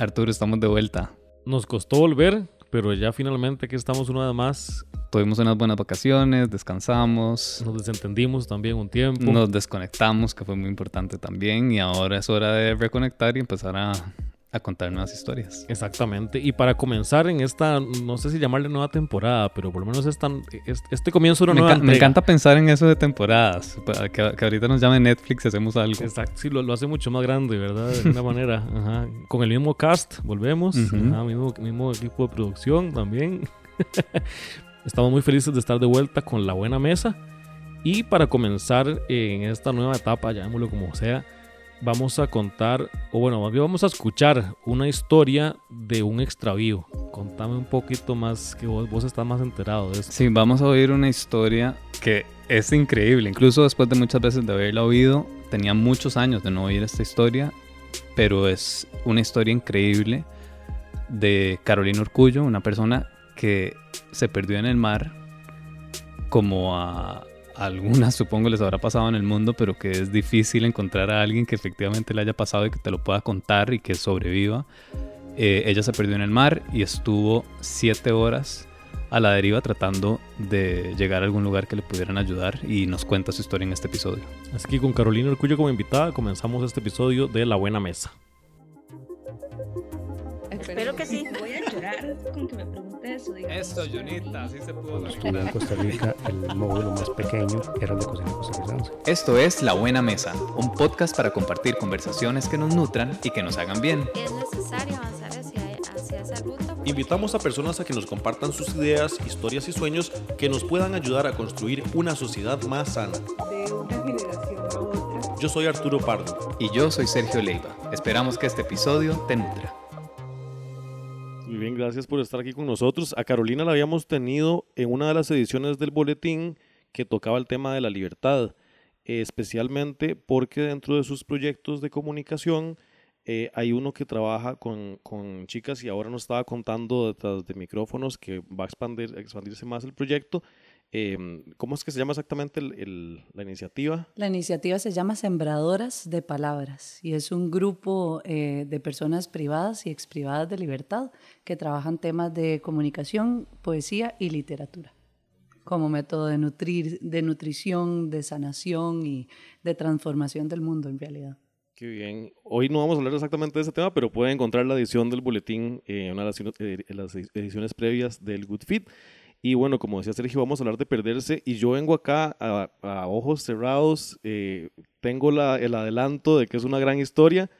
Arturo, estamos de vuelta. Nos costó volver, pero ya finalmente aquí estamos una vez más. Tuvimos unas buenas vacaciones, descansamos. Nos desentendimos también un tiempo. Nos desconectamos, que fue muy importante también. Y ahora es hora de reconectar y empezar a a contar nuevas historias. Exactamente. Y para comenzar en esta, no sé si llamarle nueva temporada, pero por lo menos esta, este comienzo de una me nueva Me encanta pensar en eso de temporadas. Que, ahorita nos llame Netflix y hacemos algo. Exacto. Sí, lo, hace mucho más grande, ¿verdad? De alguna manera. Ajá. Con el mismo cast, volvemos. mismo, mismo equipo de producción también. Estamos muy felices de estar de vuelta con la buena mesa. Y para comenzar en esta nueva etapa, llamémoslo como sea, vamos a contar, o bueno, vamos a escuchar una historia de un extravío. Contame un poquito más, que vos, vos estás más enterado de eso. Sí, vamos a oír una historia que es increíble. Incluso después de muchas veces de haberla oído, tenía muchos años de no oír esta historia, pero es una historia increíble de Carolina Urcullo, una persona que se perdió en el mar como a algunas supongo les habrá pasado en el mundo, pero que es difícil encontrar a alguien que efectivamente le haya pasado y que te lo pueda contar y que sobreviva. Eh, ella se perdió en el mar y estuvo siete horas a la deriva tratando de llegar a algún lugar que le pudieran ayudar y nos cuenta su historia en este episodio. Así que con Carolina Orcullo como invitada comenzamos este episodio de La Buena Mesa. Espero que sí. Llorar con que me pregunte eso. Eso, Junita, así se pudo. Cuando estuve en Costa Rica, el módulo más pequeño era el de cocina costarricense. Esto es La Buena Mesa, un podcast para compartir conversaciones que nos nutran y que nos hagan bien. Es necesario avanzar hacia, hacia esa ruta. Invitamos a personas a que nos compartan sus ideas, historias y sueños que nos puedan ayudar a construir una sociedad más sana. De una generación a otra. Yo soy Arturo Pardo. Y yo soy Sergio Leiva. Esperamos que este episodio te nutra. Gracias por estar aquí con nosotros. A Carolina la habíamos tenido en una de las ediciones del boletín que tocaba el tema de la libertad, especialmente porque dentro de sus proyectos de comunicación eh, hay uno que trabaja con, con, chicas y ahora nos estaba contando detrás de micrófonos que va a expandir, expandirse más el proyecto Em, ¿Cómo es que se llama exactamente la iniciativa? La iniciativa se llama Sembradoras de Palabras y es un grupo eh, de personas privadas y exprivadas de libertad que trabajan temas de comunicación, poesía y literatura como método de, nutrir, de nutrición, de sanación y de transformación del mundo en realidad. Qué bien. Hoy no vamos a hablar exactamente de ese tema, pero pueden encontrar la edición del boletín en una de las eh, ediciones previas del Good Fit. Y bueno, como decía Sergio, vamos a hablar de perderse. Y yo vengo acá a, ojos cerrados, eh, tengo la, el adelanto de que es una gran historia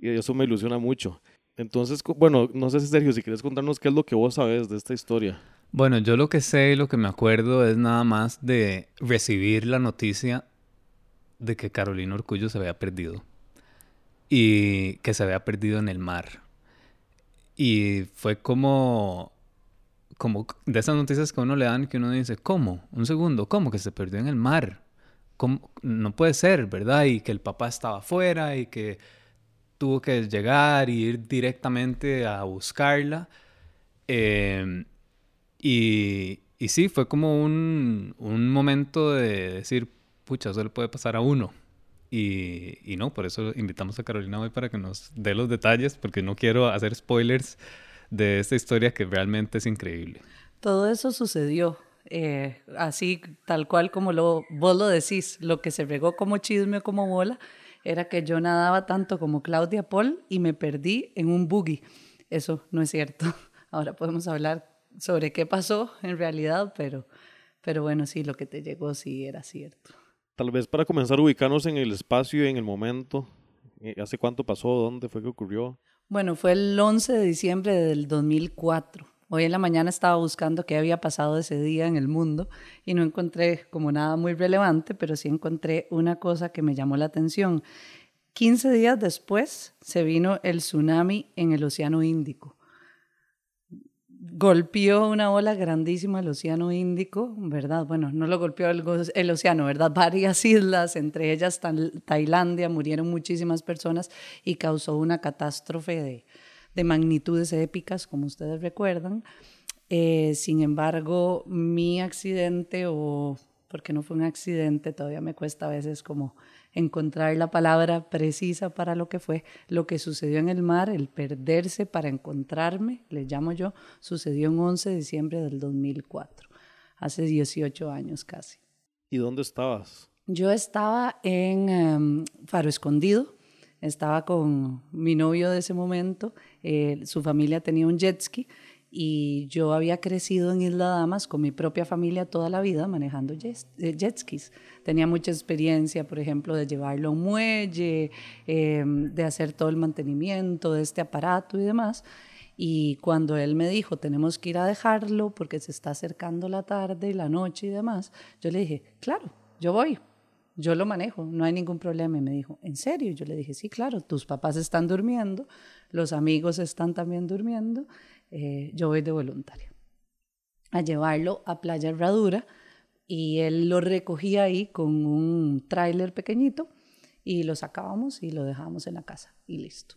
y eso me ilusiona mucho. Entonces, bueno, no sé si Sergio, si quieres contarnos qué es lo que vos sabes de esta historia. Bueno, yo lo que sé y lo que me acuerdo es nada más de recibir la noticia de que Carolina Orcullo se había perdido y que se había perdido en el mar. Y fue como como de esas noticias que uno le dan que uno dice, ¿cómo? Un segundo, ¿cómo? Que se perdió en el mar. ¿Cómo? No puede ser, ¿verdad? Y que el papá estaba afuera y que tuvo que llegar y ir directamente a buscarla. Em, y, y, sí, fue como un, un, momento de decir, pucha, eso le puede pasar a uno. Y, y no, por eso invitamos a Carolina hoy para que nos dé los detalles, porque no quiero hacer spoilers de esta historia que realmente es increíble. Todo eso sucedió eh, así, tal cual como lo, vos lo decís, lo que se regó como chisme o como bola era que yo nadaba tanto como Claudia Paul y me perdí en un buggy. Eso no es cierto. Ahora podemos hablar sobre qué pasó en realidad, pero, pero bueno, sí, lo que te llegó sí era cierto. Tal vez para comenzar a ubicarnos en el espacio y en el momento, eh, ¿hace cuánto pasó? ¿Dónde fue que ocurrió? Bueno, fue el 11 de diciembre del 2004. Hoy en la mañana estaba buscando qué había pasado ese día en el mundo y no encontré como nada muy relevante, pero sí encontré una cosa que me llamó la atención. 15 días después se vino el tsunami en el Océano Índico golpeó una ola grandísima el Océano Índico, ¿verdad? Bueno, no lo golpeó el, océano, ¿verdad? Varias islas, entre ellas Tailandia, murieron muchísimas personas y causó una catástrofe de, magnitudes épicas, como ustedes recuerdan. Eh, sin embargo, mi accidente, o porque no fue un accidente, todavía me cuesta a veces como encontrar la palabra precisa para lo que fue. Lo que sucedió en el mar, el perderse para encontrarme, le llamo yo, sucedió en 11 de diciembre del 2004, hace 18 años casi. ¿Y dónde estabas? Yo estaba en em, Faro Escondido, estaba con mi novio de ese momento, eh, su familia tenía un jet ski y yo había crecido en Isla Damas con mi propia familia toda la vida manejando eh, jet, skis. Tenía mucha experiencia, por ejemplo, de llevarlo a un muelle, em, de hacer todo el mantenimiento de este aparato y demás. Y cuando él me dijo, tenemos que ir a dejarlo porque se está acercando la tarde y la noche y demás, yo le dije, claro, yo voy, yo lo manejo, no hay ningún problema. Y me dijo, ¿en serio? Yo le dije, sí, claro, tus papás están durmiendo, los amigos están también durmiendo, eh, yo voy de voluntaria. A llevarlo a Playa Herradura y él lo recogía ahí con un tráiler pequeñito y lo sacábamos y lo dejábamos en la casa y listo.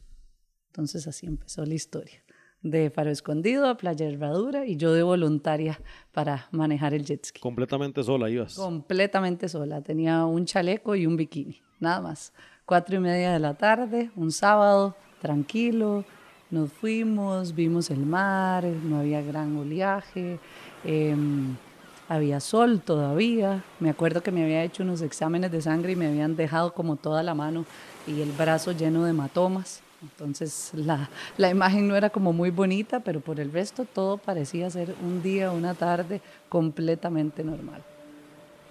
Entonces así empezó la historia de Faro Escondido a Playa Herradura y yo de voluntaria para manejar el jet ski. ¿Completamente sola ibas? Completamente sola. Tenía un chaleco y un bikini, nada más. Cuatro y media de la tarde, un sábado, tranquilo. Nos fuimos, vimos el mar, no había gran oleaje, em, había sol todavía. Me acuerdo que me había hecho unos exámenes de sangre y me habían dejado como toda la mano y el brazo lleno de hematomas entonces la, la, imagen no era como muy bonita, pero por el resto todo parecía ser un día, una tarde completamente normal.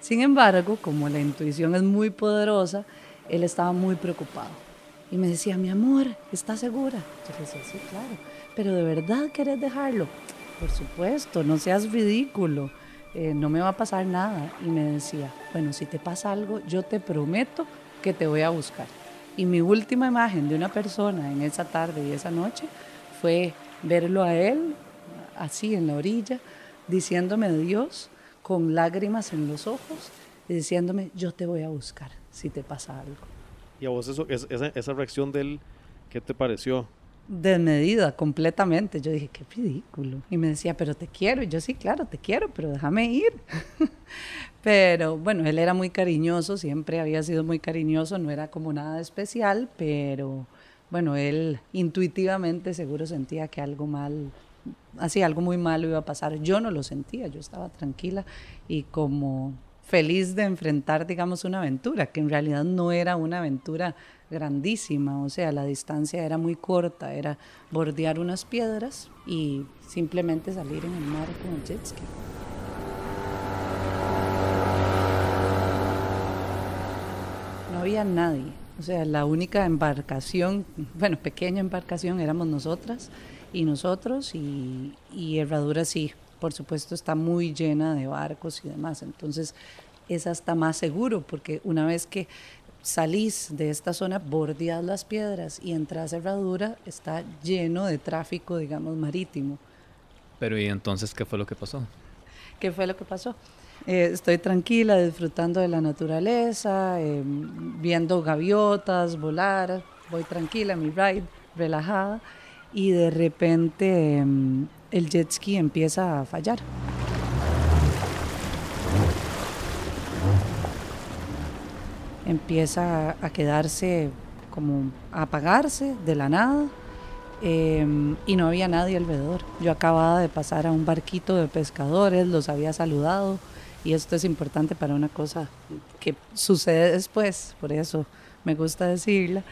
Sin embargo, como la intuición es muy poderosa, él estaba muy preocupado. Y me decía, mi amor, ¿estás segura? Yo le decía, sí, claro. Pero de verdad querés dejarlo. Por supuesto, no seas ridículo. Eh, no me va a pasar nada. Y me decía, bueno, si te pasa algo, yo te prometo que te voy a buscar. Y mi última imagen de una persona en esa tarde y esa noche fue verlo a él, así en la orilla, diciéndome Dios, con lágrimas en los ojos, y diciéndome, yo te voy a buscar si te pasa algo. ¿Y a vos eso, esa, esa reacción de él, qué te pareció? desmedida completamente. Yo dije, qué ridículo. Y me decía, pero te quiero. Y yo, sí, claro, te quiero, pero déjame ir. pero bueno, él era muy cariñoso, siempre había sido muy cariñoso, no era como nada especial, pero bueno, él intuitivamente seguro sentía que algo mal, así algo muy malo iba a pasar. Yo no lo sentía, yo estaba tranquila y como feliz de enfrentar, digamos, una aventura, que en realidad no era una aventura grandísima, o sea, la distancia era muy corta, era bordear unas piedras y simplemente salir en el mar con el jet ski. No había nadie, o sea, la única embarcación, bueno, pequeña embarcación éramos nosotras y nosotros y, y Herradura sí, por supuesto está muy llena de barcos y demás, entonces es hasta más seguro porque una vez que salís de esta zona, bordeas las piedras y entras a Herradura, está lleno de tráfico, digamos, marítimo. Pero ¿y entonces qué fue lo que pasó? ¿Qué fue lo que pasó? Eh, estoy tranquila, disfrutando de la naturaleza, eh, viendo gaviotas, volar, voy tranquila, mi ride, relajada, y de repente em, el jet ski empieza a fallar. empieza a quedarse como a apagarse de la nada em, y no había nadie alrededor. Yo acababa de pasar a un barquito de pescadores, los había saludado y esto es importante para una cosa que sucede después, por eso me gusta decirla.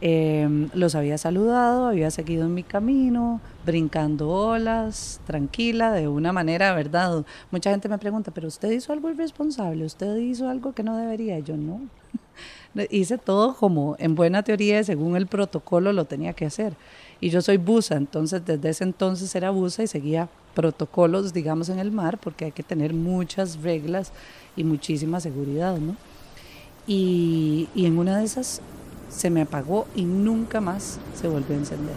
Em, los había saludado, había seguido en mi camino, brincando olas, tranquila, de una manera, ¿verdad? Mucha gente me pregunta, pero usted hizo algo irresponsable, usted hizo algo que no debería. Yo no. Hice todo como en buena teoría, según el protocolo lo tenía que hacer. Y yo soy buza, entonces desde ese entonces era buza y seguía protocolos, digamos, en el mar, porque hay que tener muchas reglas y muchísima seguridad, ¿no? Y, y en una de esas se me apagó y nunca más se volvió a encender.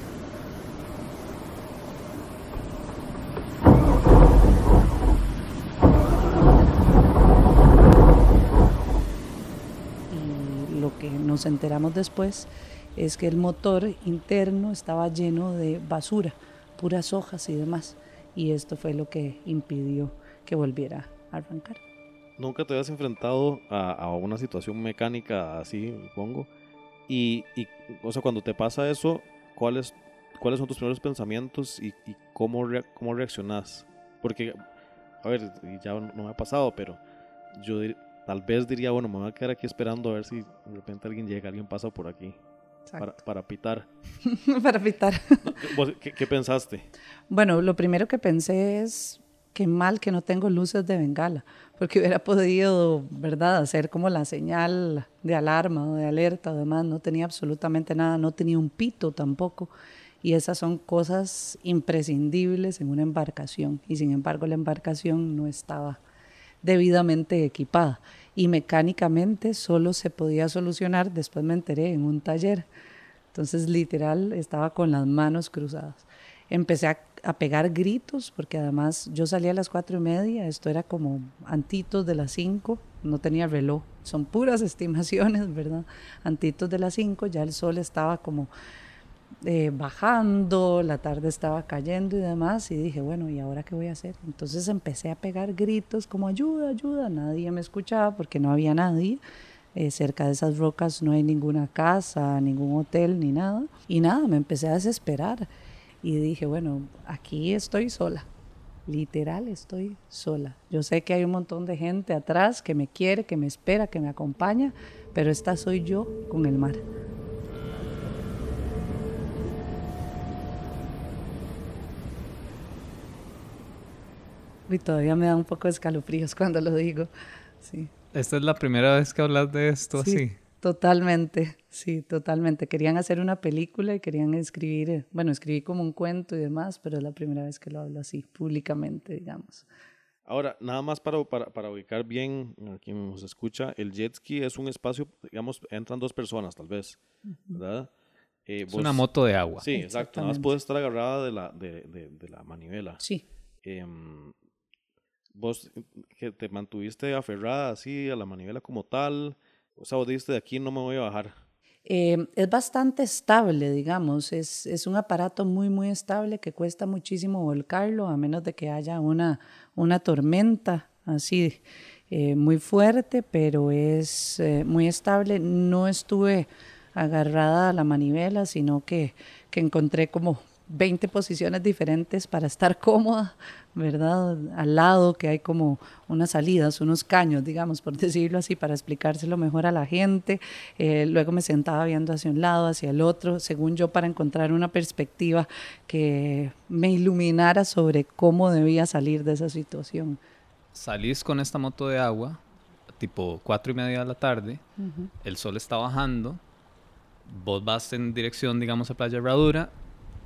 Y lo que nos enteramos después es que el motor interno estaba lleno de basura, puras hojas y demás. Y esto fue lo que impidió que volviera a arrancar. nunca te habías enfrentado a, a una situación mecánica así, supongo. Y, y, o sea, cuando te pasa eso, ¿cuáles, cuáles son tus primeros pensamientos y, y cómo, rea- cómo reaccionas? Porque, a ver, ya no me ha pasado, pero yo dir- tal vez diría, bueno, me voy a quedar aquí esperando a ver si de repente alguien llega, alguien pasa por aquí para, para pitar. para pitar. ¿Vos ¿Qué, qué pensaste? Bueno, lo primero que pensé es qué mal que no tengo luces de bengala, porque hubiera podido, ¿verdad?, hacer como la señal de alarma o de alerta o demás. No tenía absolutamente nada, no tenía un pito tampoco. Y esas son cosas imprescindibles en una embarcación. Y sin embargo, la embarcación no estaba debidamente equipada. Y mecánicamente solo se podía solucionar, después me enteré, en un taller. Entonces, literal, estaba con las manos cruzadas. Empecé a, a pegar gritos, porque además yo salía a las cuatro y media, esto era como antitos de las cinco, no tenía reloj, son puras estimaciones, ¿verdad? Antitos de las cinco, ya el sol estaba como eh, bajando, la tarde estaba cayendo y demás, y dije, bueno, ¿y ahora qué voy a hacer? Entonces empecé a pegar gritos como ayuda, ayuda, nadie me escuchaba porque no había nadie. Eh, cerca de esas rocas no hay ninguna casa, ningún hotel, ni nada. Y nada, me empecé a desesperar. Y dije, bueno, aquí estoy sola. Literal, estoy sola. Yo sé que hay un montón de gente atrás que me quiere, que me espera, que me acompaña, pero esta soy yo con el mar. Y todavía me da un poco de escalofríos cuando lo digo. Sí. Esta es la primera vez que hablas de esto Sí, así. Totalmente, sí, totalmente. Querían hacer una película y querían escribir, eh, bueno, escribí como un cuento y demás, pero es la primera vez que lo hablo así, públicamente, digamos. Ahora, nada más para, para, para ubicar bien a quien nos escucha, el jet ski es un espacio, digamos, entran dos personas tal vez, ¿verdad? Eh, Es una moto de agua. Sí, exacto. Nada más Exactamente. puede estar agarrada de la, de, de, de la manivela. Sí, Em, vos eh, que te mantuviste aferrada así a la manivela como tal, o sea, dijiste de aquí no me voy a bajar. Eh, es bastante estable, digamos, es, es un aparato muy, muy estable que cuesta muchísimo volcarlo, a menos de que haya una, una tormenta así eh, muy fuerte, pero es eh, muy estable. No estuve agarrada a la manivela, sino que, que encontré como 20 posiciones diferentes para estar cómoda, ¿verdad? Al lado que hay como unas salidas, unos caños, digamos, por decirlo así, para explicárselo mejor a la gente. Eh, luego me sentaba viendo hacia un lado, hacia el otro, según yo, para encontrar una perspectiva que me iluminara sobre cómo debía salir de esa situación. Salís con esta moto de agua, tipo cuatro y media de la tarde, el sol está bajando, vos vas en dirección, digamos, a Playa Herradura,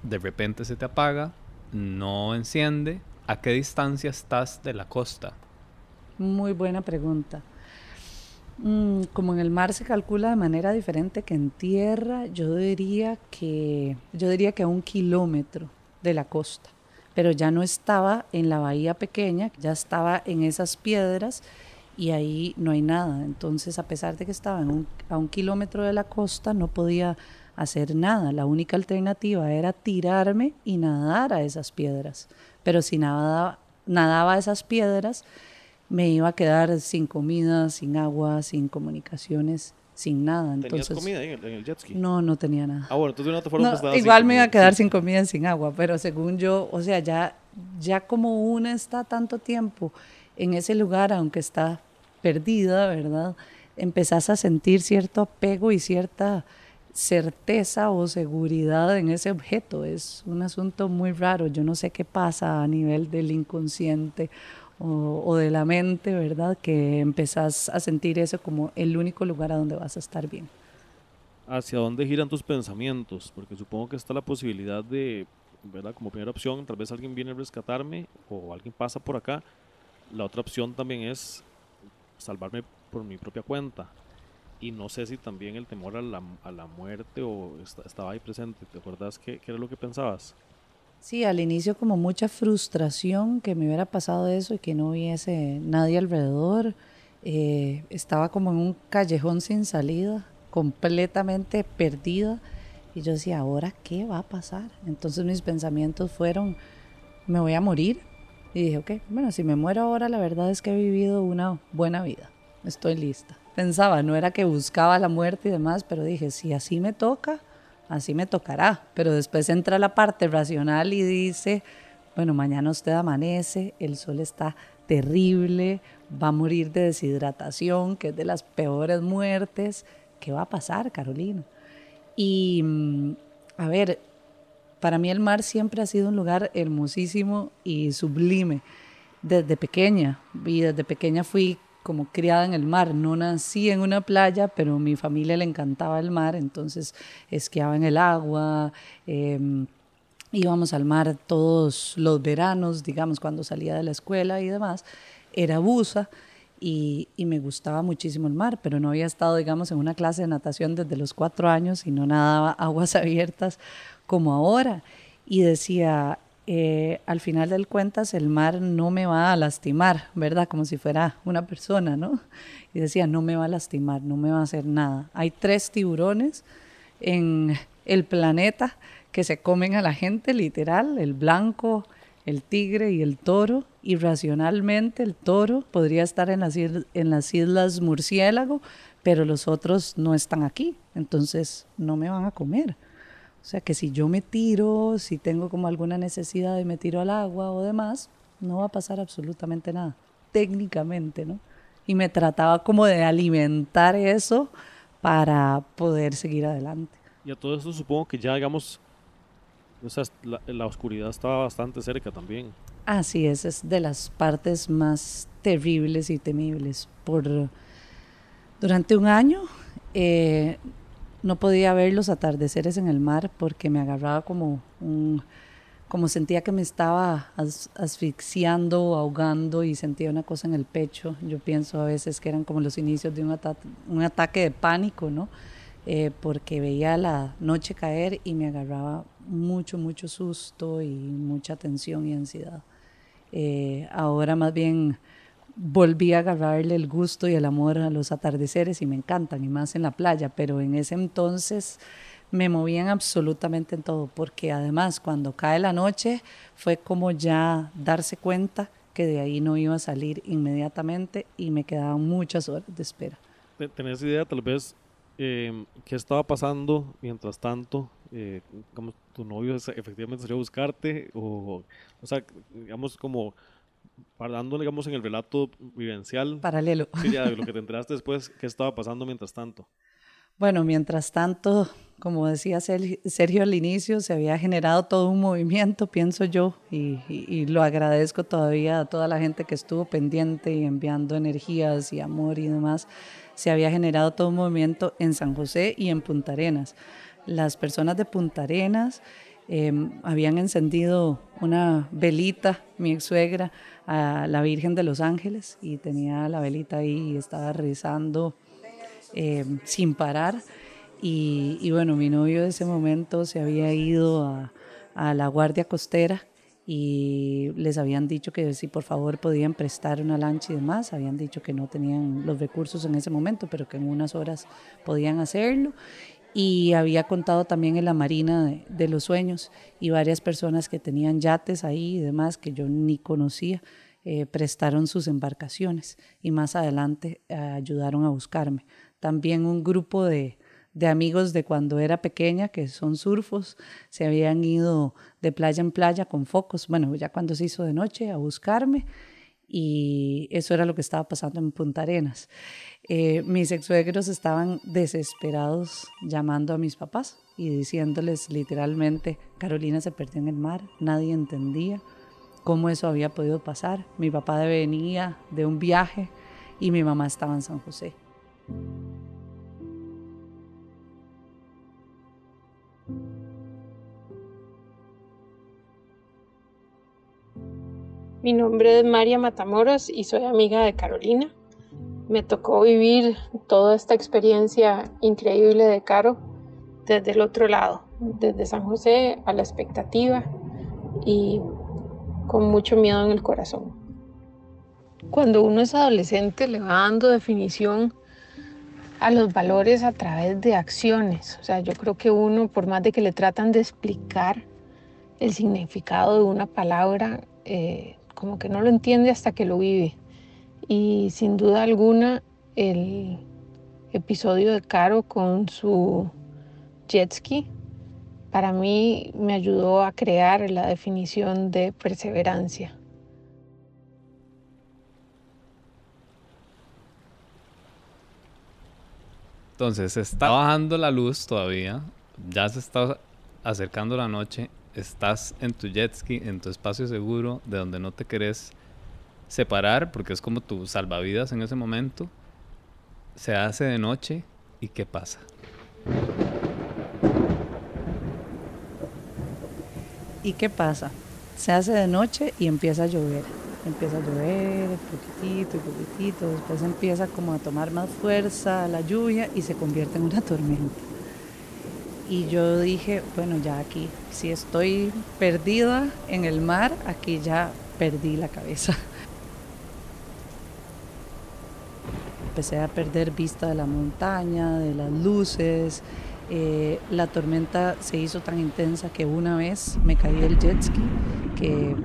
de repente se te apaga, no enciende. ¿A qué distancia estás de la costa? Muy buena pregunta. Mm, como en el mar se calcula de manera diferente que en tierra, yo diría que yo diría que a un kilómetro de la costa, pero ya no estaba en la bahía pequeña, ya estaba en esas piedras y ahí no hay nada. Entonces, a pesar de que estaba un- a un kilómetro de la costa, no podía hacer nada. La única alternativa era tirarme y nadar a esas piedras. Pero si nadaba, nadaba a esas piedras, me iba a quedar sin comida, sin agua, sin comunicaciones, sin nada. ¿Tenías Entonces, comida ahí en el, en el jet ski? no, no tenía nada. Ah, bueno, entonces de una otra forma No, pues, igual me iba a comida, quedar sin comida y sin agua, pero según yo, o sea, ya, ya como una está tanto tiempo en ese lugar, aunque está perdida, ¿verdad? Empezás a sentir cierto apego y cierta certeza o seguridad en ese objeto. Es un asunto muy raro. Yo no sé qué pasa a nivel del inconsciente o, de la mente, ¿verdad? Que empezás a sentir eso como el único lugar a donde vas a estar bien. ¿Hacia dónde giran tus pensamientos? Porque supongo que está la posibilidad de, ¿verdad? Como primera opción, tal vez alguien viene a rescatarme o alguien pasa por acá. La otra opción también es salvarme por mi propia cuenta. Y no sé si también el temor a la, a la muerte o esta- estaba ahí presente. ¿Te acuerdas qué, qué era lo que pensabas? Sí, al inicio como mucha frustración que me hubiera pasado eso y que no hubiese nadie alrededor. Eh, estaba como en un callejón sin salida, completamente perdida. Y yo decía, ¿ahora qué va a pasar? Entonces mis pensamientos fueron, me voy a morir, Y dije, ok, bueno, si me muero ahora, la verdad es que he vivido una buena vida. Estoy lista. Pensaba, no era que buscaba la muerte y demás, pero dije, si así me toca, así me tocará. Pero después entra la parte racional y dice, bueno, mañana usted amanece, el sol está terrible, va a morir de deshidratación, que es de las peores muertes. ¿Qué va a pasar, Carolina? Y, mm, a ver, para mí el mar siempre ha sido un lugar hermosísimo y sublime. Desde pequeña, y desde pequeña fui como criada en el mar. No nací en una playa, pero a mi familia le encantaba el mar, entonces esquiaba en el agua, em, íbamos al mar todos los veranos, digamos, cuando salía de la escuela y demás. Era buza y, y, me gustaba muchísimo el mar, pero no había estado, digamos, en una clase de natación desde los cuatro años y no nadaba aguas abiertas como ahora. Y decía, eh, al final del cuentas el mar no me va a lastimar, ¿verdad? Como si fuera una persona, ¿no? Y decía, no me va a lastimar, no me va a hacer nada. Hay tres tiburones en el planeta que se comen a la gente, literal, el blanco, el tigre y el toro. Irracionalmente el toro podría estar en las islas Murciélago, pero los otros no están aquí, entonces no me van a comer. O sea que si yo me tiro, si tengo como alguna necesidad y me tiro al agua o demás, no va a pasar absolutamente nada, técnicamente, ¿no? Y me trataba como de alimentar eso para poder seguir adelante. Y a todo eso supongo que ya, digamos, o sea, la, la, oscuridad estaba bastante cerca también. Así es, es de las partes más terribles y temibles. Por, durante un año eh, no podía ver los atardeceres en el mar porque me agarraba como un, como sentía que me estaba asfixiando, ahogando y sentía una cosa en el pecho. Yo pienso a veces que eran como los inicios de un ataque de pánico, ¿no? Eh, porque veía la noche caer y me agarraba mucho, mucho susto y mucha tensión y ansiedad. Eh, ahora más bien volví a agarrarle el gusto y el amor a los atardeceres y me encantan, y más en la playa, pero en ese entonces me movían absolutamente en todo, porque además cuando cae la noche fue como ya darse cuenta que de ahí no iba a salir inmediatamente y me quedaban muchas horas de espera. ¿Tenés idea tal vez eh, qué estaba pasando mientras tanto? Eh, como tu novio efectivamente salió a buscarte o, o sea, digamos como dándole, digamos, en el relato vivencial. Paralelo. Sí, ya, lo que te enteraste después, ¿qué estaba pasando mientras tanto? Bueno, mientras tanto, como decía Sergio al inicio, se había generado todo un movimiento, pienso yo, y, y, y, lo agradezco todavía a toda la gente que estuvo pendiente y enviando energías y amor y demás. Se había generado todo un movimiento en San José y en Punta Arenas. Las personas de Punta Arenas eh, habían encendido una velita, mi ex suegra, a la Virgen de los Ángeles y tenía la velita ahí y estaba rezando eh, sin parar. Y, y, bueno, mi novio en ese momento se había ido a, a, la Guardia Costera y les habían dicho que si por favor podían prestar una lancha y demás. Habían dicho que no tenían los recursos en ese momento, pero que en unas horas podían hacerlo y había contado también en la Marina de, los Sueños y varias personas que tenían yates ahí y demás que yo ni conocía eh, prestaron sus embarcaciones y más adelante eh, ayudaron a buscarme. También un grupo de, de amigos de cuando era pequeña, que son surfos, se habían ido de playa en playa con focos, bueno, ya cuando se hizo de noche, a buscarme y eso era lo que estaba pasando en Punta Arenas. Eh, mis ex suegros estaban desesperados llamando a mis papás y diciéndoles literalmente, Carolina se perdió en el mar, nadie entendía cómo eso había podido pasar. Mi papá venía de un viaje y mi mamá estaba en San José. Mi nombre es María Matamoros y soy amiga de Carolina. Me tocó vivir toda esta experiencia increíble de Caro desde el otro lado, desde San José a la expectativa y con mucho miedo en el corazón. Cuando uno es adolescente le va dando definición a los valores a través de acciones. O sea, yo creo que uno, por más de que le tratan de explicar el significado de una palabra, eh, como que no lo entiende hasta que lo vive. Y sin duda alguna, el episodio de Caro con su jet ski, para mí me ayudó a crear la definición de perseverancia. Entonces, está bajando la luz todavía, ya se está acercando la noche, estás en tu jet ski, en tu espacio seguro, de donde no te querés separar, porque es como tu salvavidas en ese momento. Se hace de noche y ¿qué pasa? ¿Y qué pasa? Se hace de noche y empieza a llover. Empieza a llover, poquitito y poquitito, después empieza como a tomar más fuerza la lluvia y se convierte en una tormenta. Y yo dije, bueno, ya aquí, si estoy perdida en el mar, aquí ya perdí la cabeza. Empecé a perder vista de la montaña, de las luces. Eh, la tormenta se hizo tan intensa que una vez me caí del jet ski, que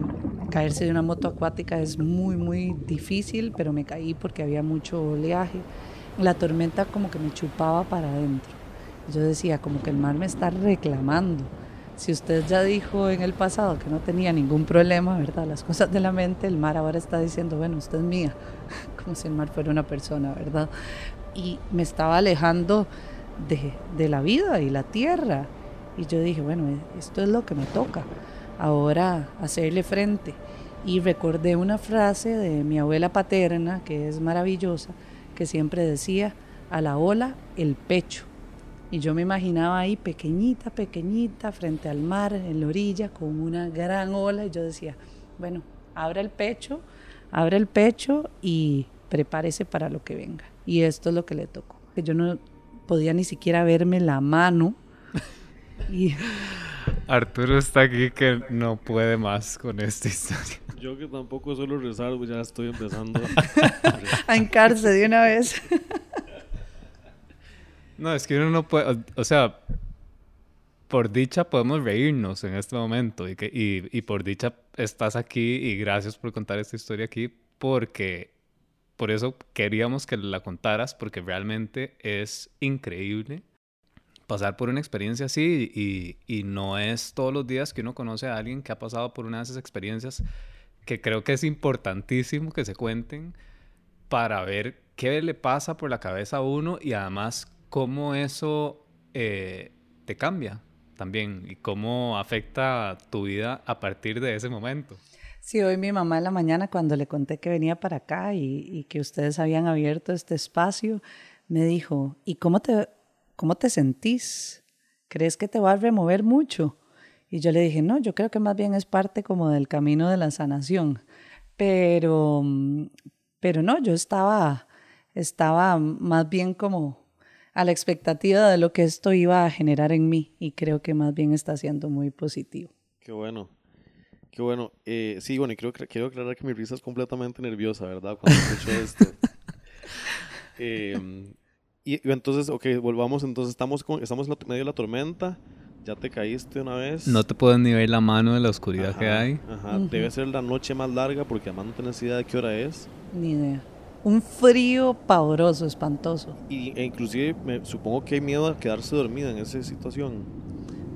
caerse de una moto acuática es muy, muy difícil, pero me caí porque había mucho oleaje. La tormenta como que me chupaba para adentro. Yo decía, como que el mar me está reclamando. Si usted ya dijo en el pasado que no tenía ningún problema, ¿verdad? Las cosas de la mente, el mar ahora está diciendo, bueno, usted es mía, como si el mar fuera una persona, ¿verdad? Y me estaba alejando de, de la vida y la tierra. Y yo dije, bueno, esto es lo que me toca, ahora hacerle frente. Y recordé una frase de mi abuela paterna, que es maravillosa, que siempre decía, a la ola el pecho. Y yo me imaginaba ahí pequeñita, pequeñita, frente al mar, en la orilla, con una gran ola. Y yo decía, bueno, abra el pecho, abra el pecho y prepárese para lo que venga. Y esto es lo que le tocó. Que yo no podía ni siquiera verme la mano. Y Arturo está aquí que no puede más con esta historia. Yo que tampoco suelo rezar, pues ya estoy empezando. a hincarse de una vez. No, es que uno no puede, o, sea, por dicha podemos reírnos en este momento y, que, y, y por dicha estás aquí y gracias por contar esta historia aquí porque por eso queríamos que la contaras porque realmente es increíble pasar por una experiencia así y, y, no es todos los días que uno conoce a alguien que ha pasado por una de esas experiencias que creo que es importantísimo que se cuenten para ver qué le pasa por la cabeza a uno y además cómo eso eh, te cambia también y cómo afecta tu vida a partir de ese momento. Sí, hoy mi mamá en la mañana cuando le conté que venía para acá y, y que ustedes habían abierto este espacio, me dijo, ¿y cómo te, cómo te sentís? ¿Crees que te va a remover mucho? Y yo le dije, no, yo creo que más bien es parte como del camino de la sanación. Pero, pero no, yo estaba, estaba más bien como a la expectativa de lo que esto iba a generar en mí y creo que más bien está siendo muy positivo. Qué bueno. Qué bueno. Eh, sí, bueno, y quiero, quiero aclarar que mi risa es completamente nerviosa, ¿verdad? Cuando escucho esto. eh, y, y, entonces, ok, volvamos. Entonces, estamos, con, estamos en medio de la tormenta. Ya te caíste una vez. No te puedes ni ver la mano de la oscuridad Ajá, que hay. Ajá. Uh -huh. Debe ser la noche más larga porque además no tienes idea de qué hora es. Ni idea. Un frío pavoroso, espantoso. Y, e inclusive me, supongo que hay miedo a quedarse dormida en esa situación.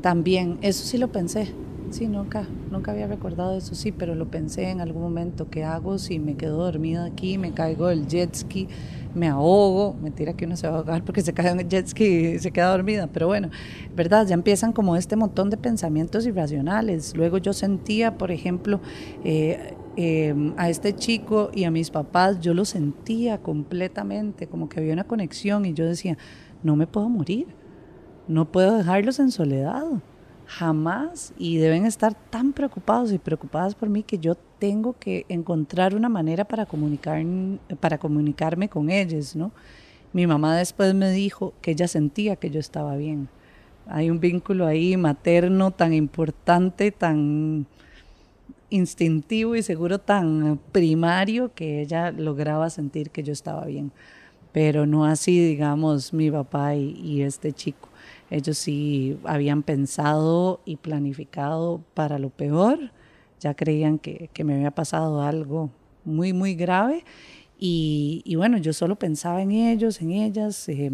También, eso sí lo pensé. Sí, nunca, nunca había recordado eso, sí, pero lo pensé en algún momento. ¿Qué hago si me quedo dormida aquí, me caigo del jet ski, me ahogo? Mentira que uno se va a ahogar porque se cae en el jet ski y se queda dormida, pero bueno, verdad, ya empiezan como este montón de pensamientos irracionales. Luego yo sentía, por ejemplo, eh, eh, a este chico y a mis papás, yo lo sentía completamente, como que había una conexión y yo decía, no me puedo morir, no puedo dejarlos en soledad jamás y deben estar tan preocupados y preocupadas por mí que yo tengo que encontrar una manera para, comunicar, para comunicarme con ellos, ¿no? Mi mamá después me dijo que ella sentía que yo estaba bien. Hay un vínculo ahí materno tan importante, tan instintivo y seguro tan primario que ella lograba sentir que yo estaba bien. Pero no así, digamos, mi papá y, este chico ellos sí habían pensado y planificado para lo peor ya creían que, que me había pasado algo muy, muy grave. Y, y, bueno, yo solo pensaba en ellos, en ellas. Eh,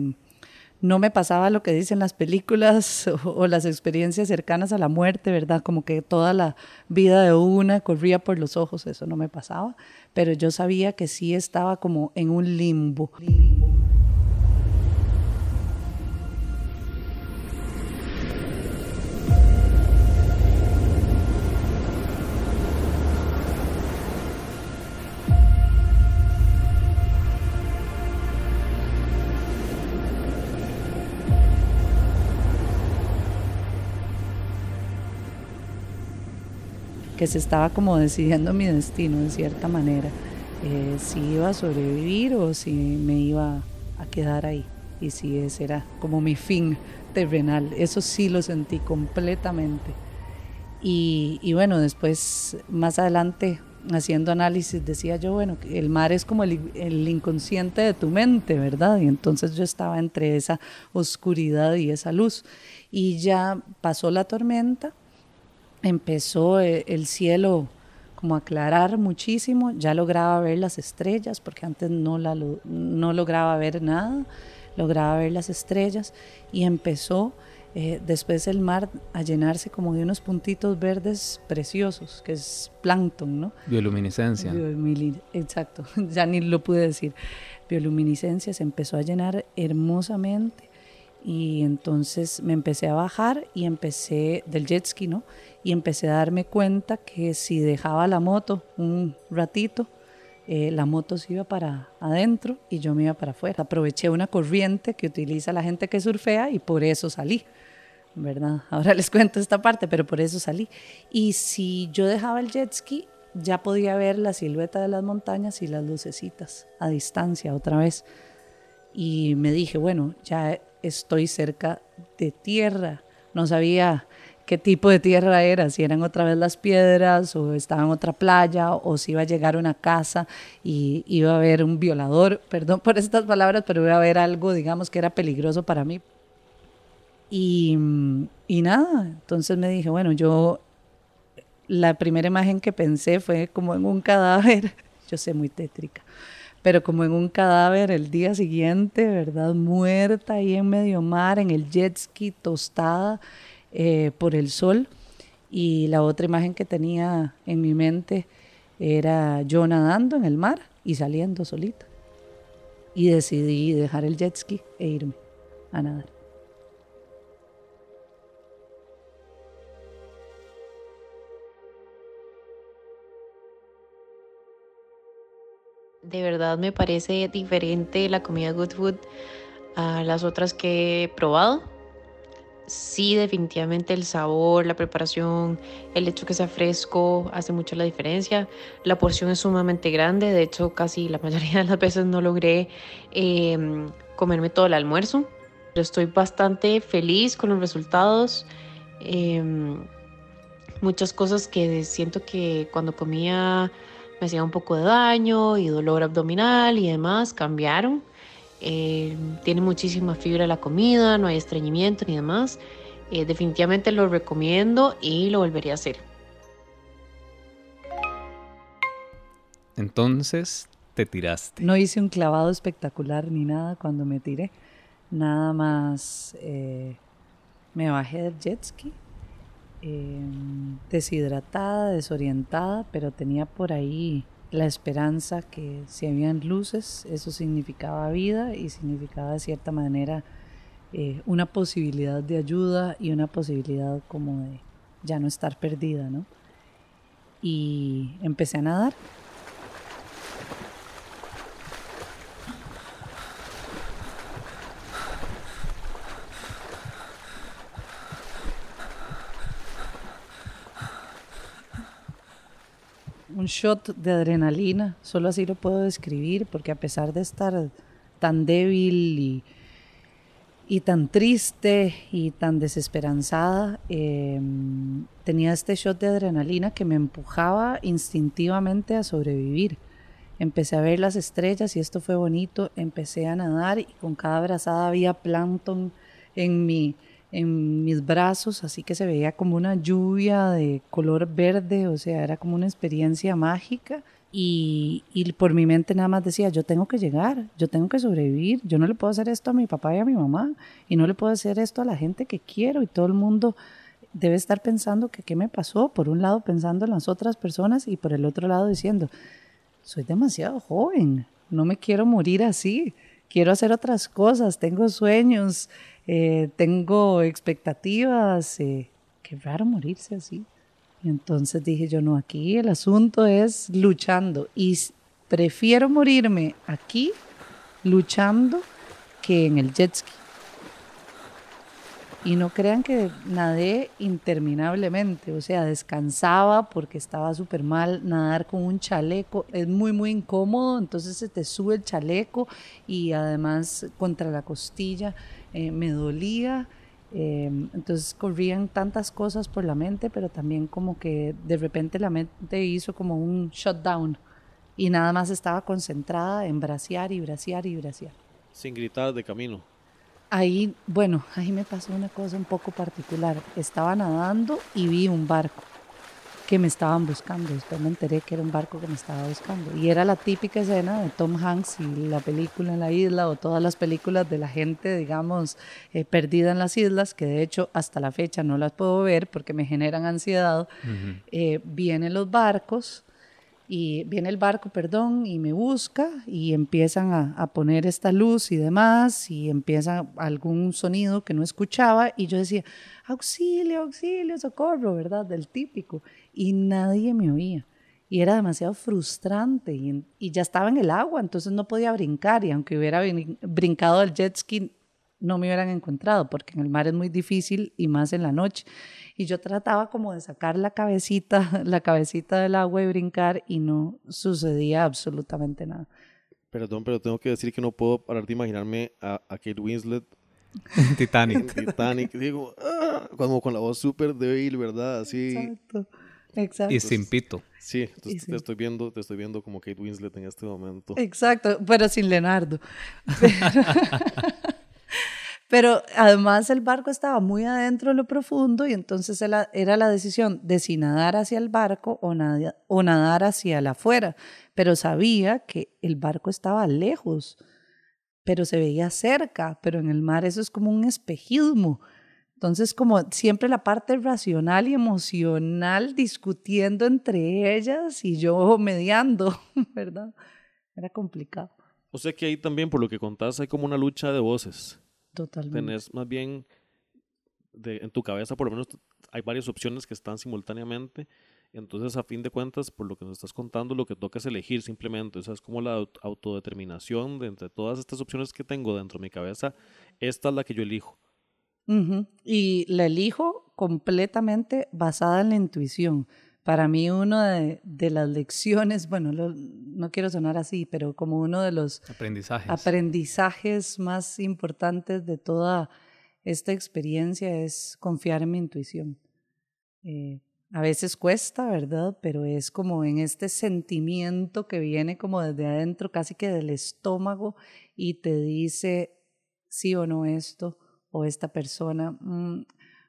no me pasaba lo que dicen las películas o, las experiencias cercanas a la muerte, ¿verdad? Como que toda la vida de una corría por los ojos, eso no me pasaba. Pero yo sabía que sí estaba como en un limbo. Que se estaba como decidiendo mi destino de cierta manera, eh, si iba a sobrevivir o si me iba a quedar ahí y si ese era como mi fin terrenal. Eso sí lo sentí completamente. Y, bueno, después, más adelante, haciendo análisis, decía yo, bueno, el mar es como el, el, inconsciente de tu mente, ¿verdad? Y entonces yo estaba entre esa oscuridad y esa luz. Y ya pasó la tormenta empezó eh, el cielo como a aclarar muchísimo, ya lograba ver las estrellas, porque antes no, la, no lograba ver nada, lograba ver las estrellas y empezó eh, después el mar a llenarse como de unos puntitos verdes preciosos, que es plancton, ¿no? Bioluminiscencia. Exacto, ya ni lo pude decir. Bioluminiscencia se empezó a llenar hermosamente y entonces me empecé a bajar y empecé del jet ski, ¿no? Y empecé a darme cuenta que si dejaba la moto un ratito, eh, la moto se iba para adentro y yo me iba para afuera. Aproveché una corriente que utiliza la gente que surfea y por eso salí, ¿verdad? Ahora les cuento esta parte, pero por eso salí. Y si yo dejaba el jet ski, ya podía ver la silueta de las montañas y las lucecitas a distancia otra vez. Y me dije, bueno, ya estoy cerca de tierra. No sabía qué tipo de tierra era, si eran otra vez las piedras o estaba en otra playa o si iba a llegar una casa y iba a haber un violador, perdón por estas palabras, pero iba a haber algo, digamos, que era peligroso para mí. Y, y nada, entonces me dije, bueno, yo la primera imagen que pensé fue como en un cadáver, yo sé, muy tétrica, pero como en un cadáver el día siguiente, ¿verdad? Muerta ahí en medio mar, en el jet ski, tostada eh, por el sol. Y la otra imagen que tenía en mi mente era yo nadando en el mar y saliendo solita. Y decidí dejar el jet ski e irme a nadar. De verdad me parece diferente la comida Good Food a las otras que he probado. Sí, definitivamente el sabor, la preparación, el hecho que sea fresco hace mucho la diferencia. La porción es sumamente grande, de hecho casi la mayoría de las veces no logré eh, comerme todo el almuerzo. Yo estoy bastante feliz con los resultados. Eh, muchas cosas que siento que cuando comía me hacía un poco de daño y dolor abdominal y demás, cambiaron. Eh, tiene muchísima fibra la comida, no hay estreñimiento ni demás. Eh, definitivamente lo recomiendo y lo volvería a hacer. Entonces te tiraste. No hice un clavado espectacular ni nada cuando me tiré. Nada más eh, me bajé del jet ski eh, deshidratada, desorientada, pero tenía por ahí la esperanza que si habían luces, eso significaba vida y significaba de cierta manera eh, una posibilidad de ayuda y una posibilidad como de ya no estar perdida, ¿no? Y empecé a nadar. Un shot de adrenalina, solo así lo puedo describir, porque a pesar de estar tan débil y, y tan triste y tan desesperanzada, eh, tenía este shot de adrenalina que me empujaba instintivamente a sobrevivir. Empecé a ver las estrellas y esto fue bonito, empecé a nadar y con cada brazada había plancton en mi, en mis brazos, así que se veía como una lluvia de color verde, o sea, era como una experiencia mágica. Y, y, por mi mente nada más decía, yo tengo que llegar, yo tengo que sobrevivir, yo no le puedo hacer esto a mi papá y a mi mamá, y no le puedo hacer esto a la gente que quiero, y todo el mundo debe estar pensando que qué me pasó, por un lado pensando en las otras personas y por el otro lado diciendo, soy demasiado joven, no me quiero morir así, quiero hacer otras cosas, tengo sueños, eh, tengo expectativas, qué raro morirse así. Y entonces dije yo, no, aquí el asunto es luchando y prefiero morirme aquí luchando que en el jet ski. Y no crean que nadé interminablemente, o sea, descansaba porque estaba súper mal, nadar con un chaleco es muy, muy incómodo, entonces se te sube el chaleco y además contra la costilla eh, me dolía, eh, entonces corrían tantas cosas por la mente, pero también como que de repente la mente hizo como un shutdown y nada más estaba concentrada en bracear y bracear y bracear. Sin gritar de camino. Ahí, bueno, ahí me pasó una cosa un poco particular. Estaba nadando y vi un barco que me estaban buscando. Después me enteré que era un barco que me estaba buscando. Y era la típica escena de Tom Hanks y la película en la isla o todas las películas de la gente, digamos, eh, perdida en las islas, que de hecho hasta la fecha no las puedo ver porque me generan ansiedad. eh, vienen los barcos y viene el barco, perdón, y me busca y empiezan a, a, poner esta luz y demás y empieza algún sonido que no escuchaba y yo decía, auxilio, auxilio, socorro, ¿verdad? Del típico. Y nadie me oía. Y era demasiado frustrante y, y ya estaba en el agua, entonces no podía brincar y aunque hubiera brincado el jet ski, no me hubieran encontrado porque en el mar es muy difícil y más en la noche. Y yo trataba como de sacar la cabecita, la cabecita del agua y brincar y no sucedía absolutamente nada. Perdón, pero tengo que decir que no puedo parar de imaginarme a, a Kate Winslet Titanic. Titanic. Digo, ah, como con la voz súper débil, ¿verdad? Así. Exacto. Exacto. Y sin pito. Sí, entonces te estoy viendo, te estoy viendo como Kate Winslet en este momento. Exacto, pero sin Leonardo. Pero... Pero además el barco estaba muy adentro de lo profundo y entonces era la decisión de si nadar hacia el barco o, nadar, o nadar hacia el afuera. Pero sabía que el barco estaba lejos, pero se veía cerca, pero en el mar eso es como un espejismo. Entonces, como siempre la parte racional y emocional discutiendo entre ellas y yo mediando, ¿verdad? Era complicado. O sea que ahí también, por lo que contás, hay como una lucha de voces. Totalmente. Tenés más bien de, en tu cabeza, por lo menos hay varias opciones que están simultáneamente. Entonces, a fin de cuentas, por lo que nos estás contando, lo que toca es elegir simplemente. O sea, es como la autodeterminación de entre todas estas opciones que tengo dentro de mi cabeza, esta es la que yo elijo. Uh -huh. Y la elijo completamente basada en la intuición. Para mí, una de, de, las lecciones, bueno, lo, no quiero sonar así, pero como uno de los aprendizajes. aprendizajes más importantes de toda esta experiencia es confiar en mi intuición. Eh, a veces cuesta, ¿verdad? Pero es como en este sentimiento que viene como desde adentro, casi que del estómago, y te dice sí o no esto, o esta persona, mmm,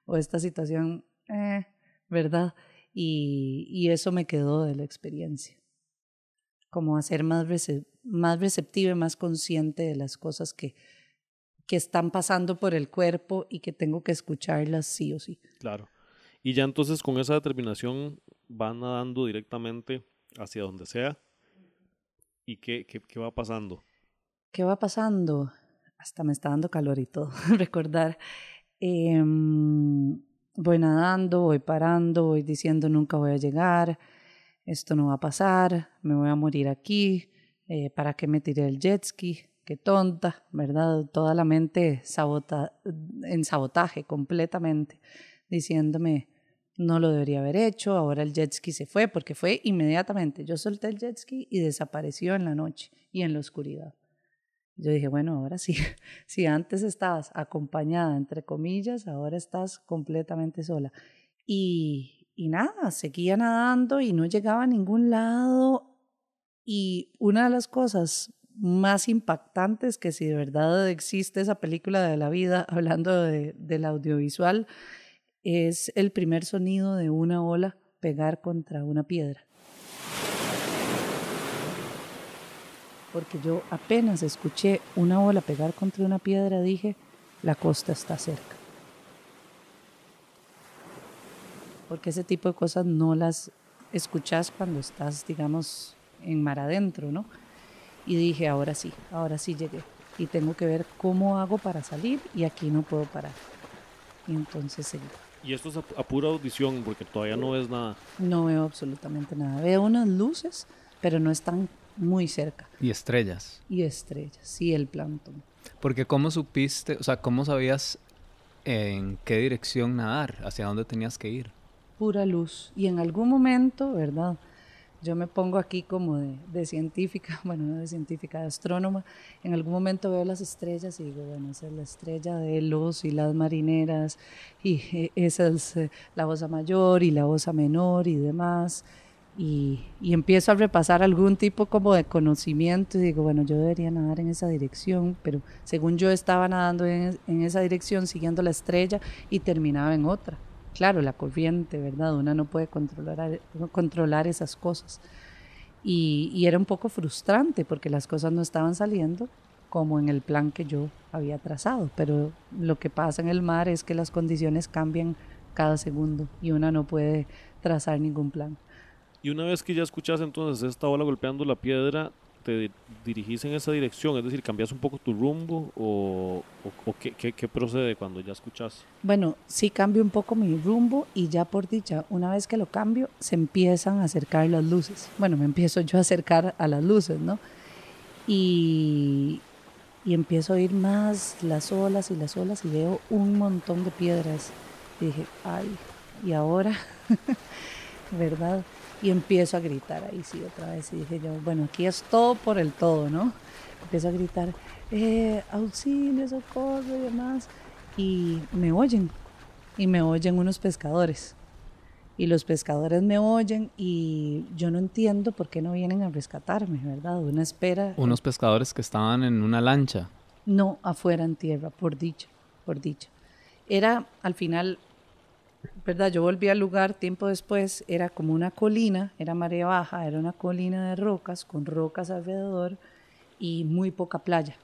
o esta situación, eh, ¿verdad? Y, y, eso me quedó de la experiencia, como a ser más, recep más receptiva y más consciente de las cosas que, que están pasando por el cuerpo y que tengo que escucharlas sí o sí. Claro. Y ya entonces con esa determinación van nadando directamente hacia donde sea. ¿Y qué, qué, qué va pasando? ¿Qué va pasando? Hasta me está dando calor y todo, recordar. Eh, voy nadando, voy parando, voy diciendo nunca voy a llegar, esto no va a pasar, me voy a morir aquí, eh, ¿para qué me tiré el jet ski? Qué tonta, ¿verdad? Toda la mente sabota en sabotaje completamente, diciéndome, no lo debería haber hecho, ahora el jet ski se fue, porque fue inmediatamente, yo solté el jet ski y desapareció en la noche y en la oscuridad. Yo dije, bueno, ahora sí, si antes estabas acompañada, entre comillas, ahora estás completamente sola. Y, y nada, seguía nadando y no llegaba a ningún lado. Y una de las cosas más impactantes, que si de verdad existe esa película de la vida, hablando de, del audiovisual, es el primer sonido de una ola pegar contra una piedra. Porque yo apenas escuché una ola pegar contra una piedra, dije, la costa está cerca. Porque ese tipo de cosas no las escuchas cuando estás, digamos, en mar adentro, ¿no? Y dije, ahora sí, ahora sí llegué. Y tengo que ver cómo hago para salir y aquí no puedo parar. Y entonces seguí. Y esto es a, a pura audición, porque todavía no ves nada. No veo absolutamente nada. Veo unas luces, pero no están muy cerca. Y estrellas. Y estrellas, y el plancton. Porque ¿cómo supiste, o sea, cómo sabías en qué dirección nadar, hacia dónde tenías que ir? Pura luz. Y en algún momento, ¿verdad? Yo me pongo aquí como de, de científica, bueno, no de científica, de astrónoma. En algún momento veo las estrellas y digo, bueno, esa es la estrella de los y las marineras, y esa es eh, la osa mayor y la osa menor y demás. Y, empiezo a repasar algún tipo como de conocimiento y digo, bueno, yo debería nadar en esa dirección, pero según yo estaba nadando en, esa dirección, siguiendo la estrella y terminaba en otra. Claro, la corriente, ¿verdad? Una no puede controlar, controlar esas cosas. Y era un poco frustrante porque las cosas no estaban saliendo como en el plan que yo había trazado, pero lo que pasa en el mar es que las condiciones cambian cada segundo y una no puede trazar ningún plan. Y una vez que ya escuchas entonces esta ola golpeando la piedra, te dirigís en esa dirección, es decir, cambias un poco tu rumbo o, o, o qué, qué, qué, procede cuando ya escuchas? Bueno, sí cambio un poco mi rumbo y ya por dicha, una vez que lo cambio, se empiezan a acercar las luces. Bueno, me empiezo yo a acercar a las luces, ¿no? Y, y empiezo a oír más las olas y las olas y veo un montón de piedras. Y dije, ay, ¿y ahora? ¿Verdad? Y empiezo a gritar ahí sí otra vez y dije yo, bueno, aquí es todo por el todo, ¿no? Empiezo a gritar, eh, auxilio, socorro y demás, y me oyen, y me oyen unos pescadores, y los pescadores me oyen y yo no entiendo por qué no vienen a rescatarme, ¿verdad? Una espera. Unos pescadores que estaban en una lancha. No, afuera en tierra, por dicho, por dicho. Era al final ¿verdad? Yo volví al lugar tiempo después, era como una colina, era marea baja, era una colina de rocas, con rocas alrededor y muy poca playa,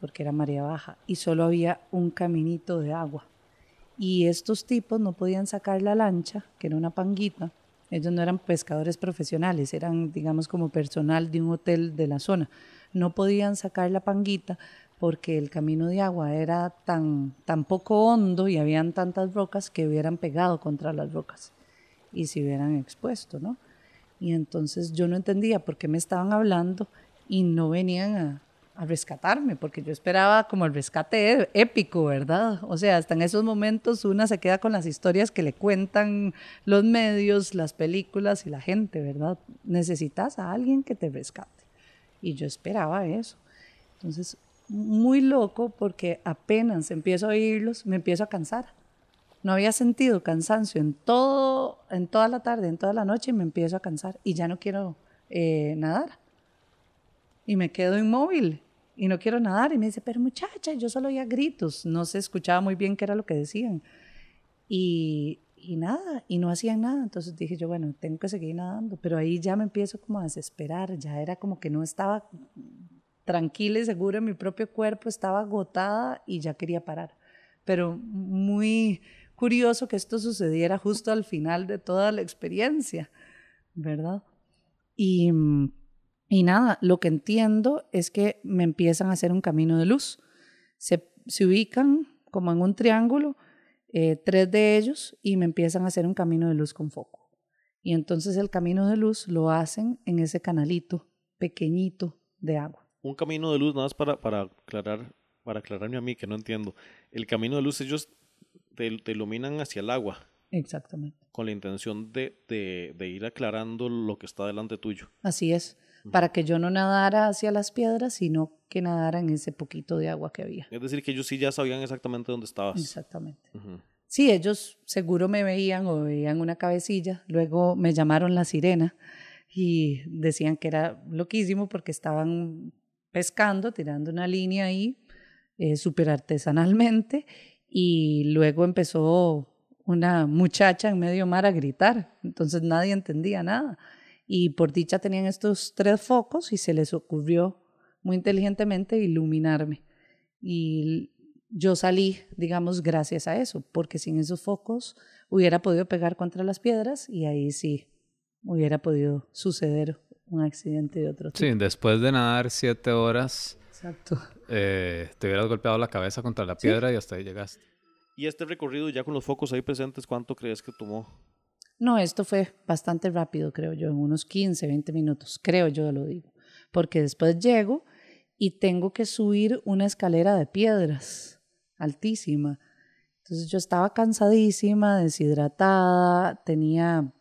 porque era marea baja, y solo había un caminito de agua. Y estos tipos no podían sacar la lancha, que era una panguita, ellos no eran pescadores profesionales, eran, digamos, como personal de un hotel de la zona. No podían sacar la panguita porque el camino de agua era tan, tan poco hondo y habían tantas rocas que hubieran pegado contra las rocas y se hubieran expuesto, ¿no? Y entonces yo no entendía por qué me estaban hablando y no venían a, a rescatarme, porque yo esperaba como el rescate épico, ¿verdad? O sea, hasta en esos momentos una se queda con las historias que le cuentan los medios, las películas y la gente, ¿verdad? Necesitas a alguien que te rescate. Y yo esperaba eso. Entonces, muy loco porque apenas empiezo a oírlos, me empiezo a cansar. No había sentido cansancio en, todo, en toda la tarde, en toda la noche y me empiezo a cansar y ya no quiero eh, nadar. Y me quedo inmóvil y no quiero nadar. Y me dice, pero muchacha, yo solo oía gritos, no se escuchaba muy bien qué era lo que decían. Y, y nada, y no hacían nada. Entonces dije yo, bueno, tengo que seguir nadando. Pero ahí ya me empiezo como a desesperar, ya era como que no estaba tranquila y segura en mi propio cuerpo, estaba agotada y ya quería parar. Pero muy curioso que esto sucediera justo al final de toda la experiencia, ¿verdad? Y, y nada, lo que entiendo es que me empiezan a hacer un camino de luz. Se, se ubican como en un triángulo, eh, tres de ellos, y me empiezan a hacer un camino de luz con foco. Y entonces el camino de luz lo hacen en ese canalito pequeñito de agua un camino de luz, nada más para, para aclarar, para aclararme a mí que no entiendo. El camino de luz ellos te, te iluminan hacia el agua. Exactamente. Con la intención de, de, de, ir aclarando lo que está delante tuyo. Así es. Uh -huh. Para que yo no nadara hacia las piedras, sino que nadara en ese poquito de agua que había. Es decir, que ellos sí ya sabían exactamente dónde estabas. Exactamente. Uh -huh. Sí, ellos seguro me veían o veían una cabecilla. Luego me llamaron la sirena y decían que era loquísimo porque estaban pescando, tirando una línea ahí, eh, súper artesanalmente, y luego empezó una muchacha en medio mar a gritar, entonces nadie entendía nada. Y por dicha tenían estos tres focos y se les ocurrió muy inteligentemente iluminarme. Y yo salí, digamos, gracias a eso, porque sin esos focos hubiera podido pegar contra las piedras y ahí sí hubiera podido suceder un accidente de otro tipo. Sí, después de nadar siete horas, Exacto. eh, te hubieras golpeado la cabeza contra la piedra y hasta ahí llegaste. Y este recorrido ya con los focos ahí presentes, ¿cuánto crees que tomó? No, esto fue bastante rápido, creo yo, en unos 15, 20 minutos, creo yo lo digo, porque después llego y tengo que subir una escalera de piedras altísima. Entonces yo estaba cansadísima, deshidratada, tenía,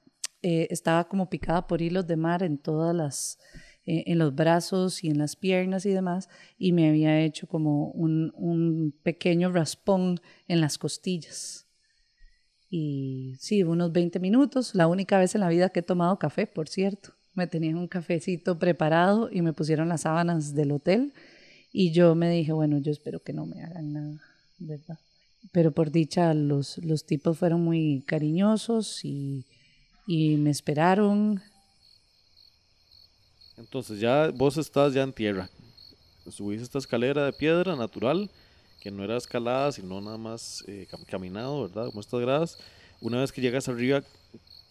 eh, estaba como picada por hilos de mar en todas las, eh, en los brazos y en las piernas y demás, y me había hecho como un, un pequeño raspón en las costillas. Y sí, unos 20 minutos, la única vez en la vida que he tomado café, por cierto. Me tenían un cafecito preparado y me pusieron las sábanas del hotel y yo me dije, bueno, yo espero que no me hagan nada, ¿verdad? Pero por dicha, los, los tipos fueron muy cariñosos y, y me esperaron. Entonces ya vos estás ya en tierra. Subís esta escalera de piedra natural, que no era escalada, sino nada más eh, cam- caminado, ¿verdad? Como estas gradas. Una vez que llegas arriba,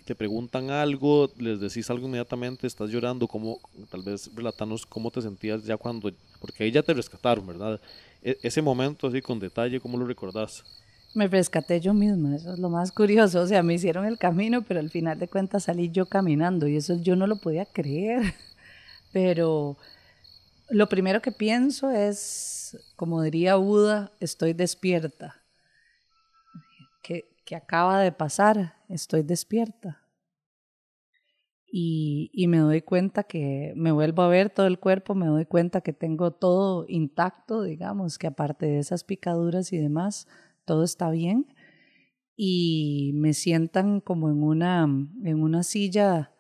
te preguntan algo, les decís algo inmediatamente, estás llorando, ¿cómo, tal vez relatanos cómo te sentías ya cuando, porque ahí ya te rescataron, ¿verdad? E- ese momento así con detalle, ¿cómo lo recordás? Me rescaté yo misma, eso es lo más curioso. O sea, me hicieron el camino, pero al final de cuentas salí yo caminando y eso yo no lo podía creer. Pero lo primero que pienso es, como diría Buda, estoy despierta. ¿Qué, qué acaba de pasar? Estoy despierta. Y, y me doy cuenta que me vuelvo a ver todo el cuerpo, me doy cuenta que tengo todo intacto, digamos, que aparte de esas picaduras y demás, todo está bien. Y me sientan como en una, en una silla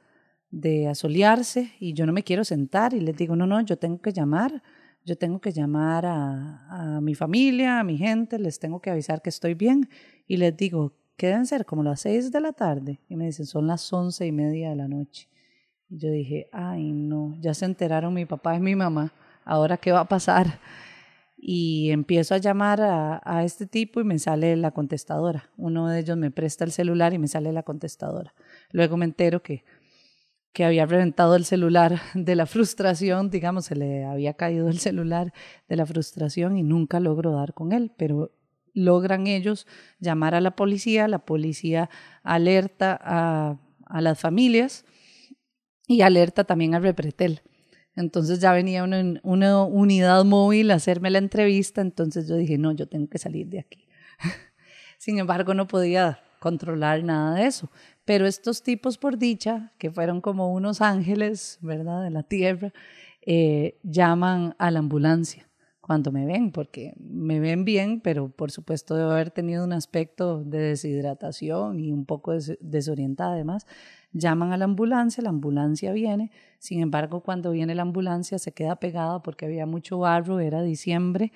de asolearse y yo no me quiero sentar y les digo, no, no, yo tengo que llamar, yo tengo que llamar a, a mi familia, a mi gente, les tengo que avisar que estoy bien y les digo, ¿qué deben ser? Como las seis de la tarde. Y me dicen, son las once y media de la noche. Y yo dije, ay, no, ya se enteraron mi papá y mi mamá, ¿ahora qué va a pasar? Y empiezo a llamar a, este tipo y me sale la contestadora. Uno de ellos me presta el celular y me sale la contestadora. Luego me entero que que había reventado el celular de la frustración, digamos, se le había caído el celular de la frustración y nunca logro dar con él, pero logran ellos llamar a la policía, la policía alerta a, a las familias y alerta también al Repretel. Entonces ya venía una, unidad móvil a hacerme la entrevista, entonces yo dije, no, yo tengo que salir de aquí. Sin embargo, no podía controlar nada de eso. Pero estos tipos, por dicha, que fueron como unos ángeles, ¿verdad?, de la tierra, eh, llaman a la ambulancia cuando me ven, porque me ven bien, pero por supuesto debo haber tenido un aspecto de deshidratación y un poco des desorientada además. Llaman a la ambulancia, la ambulancia viene, sin embargo cuando viene la ambulancia se queda pegada porque había mucho barro, era diciembre,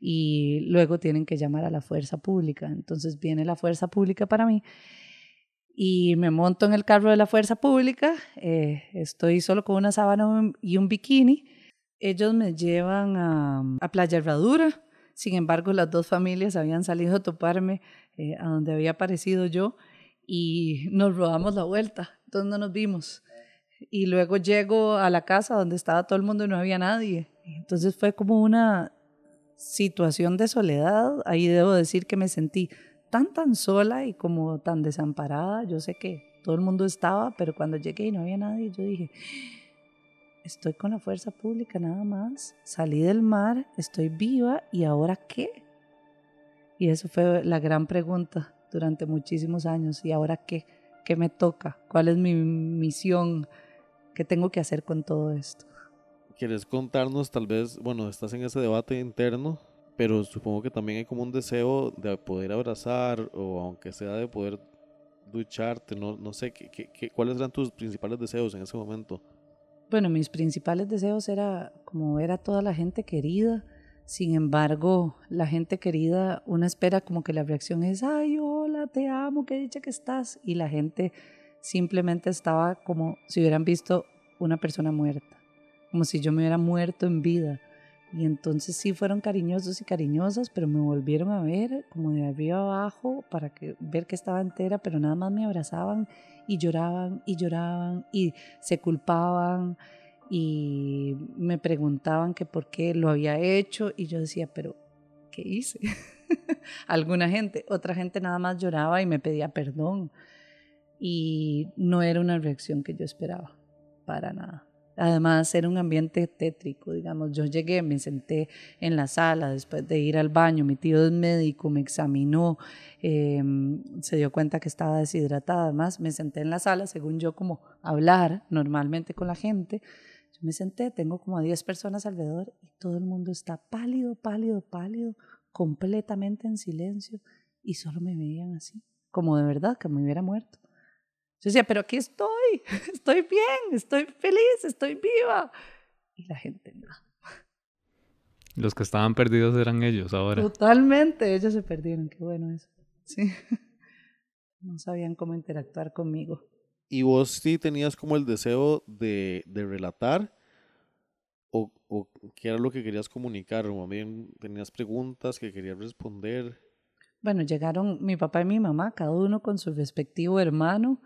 y luego tienen que llamar a la fuerza pública. Entonces viene la fuerza pública para mí y me monto en el carro de la fuerza pública, eh, estoy solo con una sábana y un bikini. Ellos me llevan a, Playa Herradura, sin embargo las dos familias habían salido a toparme eh, a donde había aparecido yo y nos rodamos la vuelta, entonces no nos vimos. Y luego llego a la casa donde estaba todo el mundo y no había nadie. Entonces fue como una situación de soledad. Ahí debo decir que me sentí tan, tan sola y como tan desamparada. Yo sé que todo el mundo estaba, pero cuando llegué y no había nadie, yo dije, estoy con la fuerza pública nada más, salí del mar, estoy viva y ahora qué? Y eso fue la gran pregunta durante muchísimos años. ¿Y ahora qué? ¿Qué me toca? ¿Cuál es mi misión? ¿Qué tengo que hacer con todo esto? ¿Quieres contarnos tal vez, bueno, estás en ese debate interno, pero supongo que también hay como un deseo de poder abrazar o aunque sea de poder ducharte, no, no sé, ¿qué, qué, ¿cuáles eran tus principales deseos en ese momento? Bueno, mis principales deseos era como ver a toda la gente querida. Sin embargo, la gente querida, uno espera como que la reacción es, ay, hola, te amo, qué dicha que estás. Y la gente simplemente estaba como si hubieran visto una persona muerta, como si yo me hubiera muerto en vida. Y entonces sí fueron cariñosos y cariñosas, pero me volvieron a ver como de arriba abajo para que, ver que estaba entera, pero nada más me abrazaban y lloraban y lloraban y se culpaban y me preguntaban que por qué lo había hecho y yo decía, pero ¿qué hice? Alguna gente, otra gente nada más lloraba y me pedía perdón y no era una reacción que yo esperaba, para nada. Además, era un ambiente tétrico, digamos. Yo llegué, me senté en la sala después de ir al baño. Mi tío es médico, me examinó, em, se dio cuenta que estaba deshidratada. Además, me senté en la sala, según yo, como hablar normalmente con la gente. Yo me senté, tengo como a 10 personas alrededor y todo el mundo está pálido, pálido, pálido, completamente en silencio y solo me veían así, como de verdad que me hubiera muerto. Yo decía, pero aquí estoy, estoy bien, estoy feliz, estoy viva. Y la gente no. Los que estaban perdidos eran ellos ahora. Totalmente, ellos se perdieron, qué bueno eso. Sí. No sabían cómo interactuar conmigo. ¿Y vos sí tenías como el deseo de, de relatar? ¿O, ¿O qué era lo que querías comunicar? ¿O bien tenías preguntas que querías responder? Bueno, llegaron mi papá y mi mamá, cada uno con su respectivo hermano,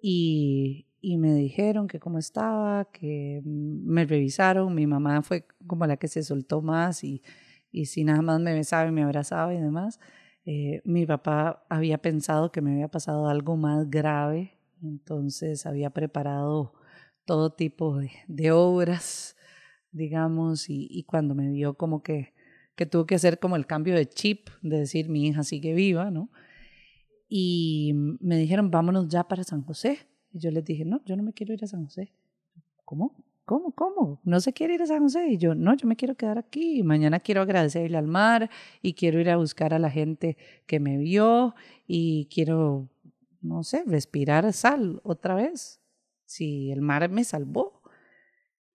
y, me dijeron que cómo estaba, que me revisaron. Mi mamá fue como la que se soltó más y, y si nada más me besaba y me abrazaba y demás. Eh, mi papá había pensado que me había pasado algo más grave, entonces había preparado todo tipo de, obras, digamos, y, y, cuando me vio como que, que tuvo que hacer como el cambio de chip, de decir mi hija sigue viva, ¿no? Y me dijeron, vámonos ya para San José. Y yo les dije, no, yo no me quiero ir a San José. ¿Cómo? ¿Cómo? ¿Cómo? ¿No se quiere ir a San José? Y yo, no, yo me quiero quedar aquí. Y mañana quiero agradecerle al mar y quiero ir a buscar a la gente que me vio y quiero, no sé, respirar sal otra vez. Si el mar me salvó.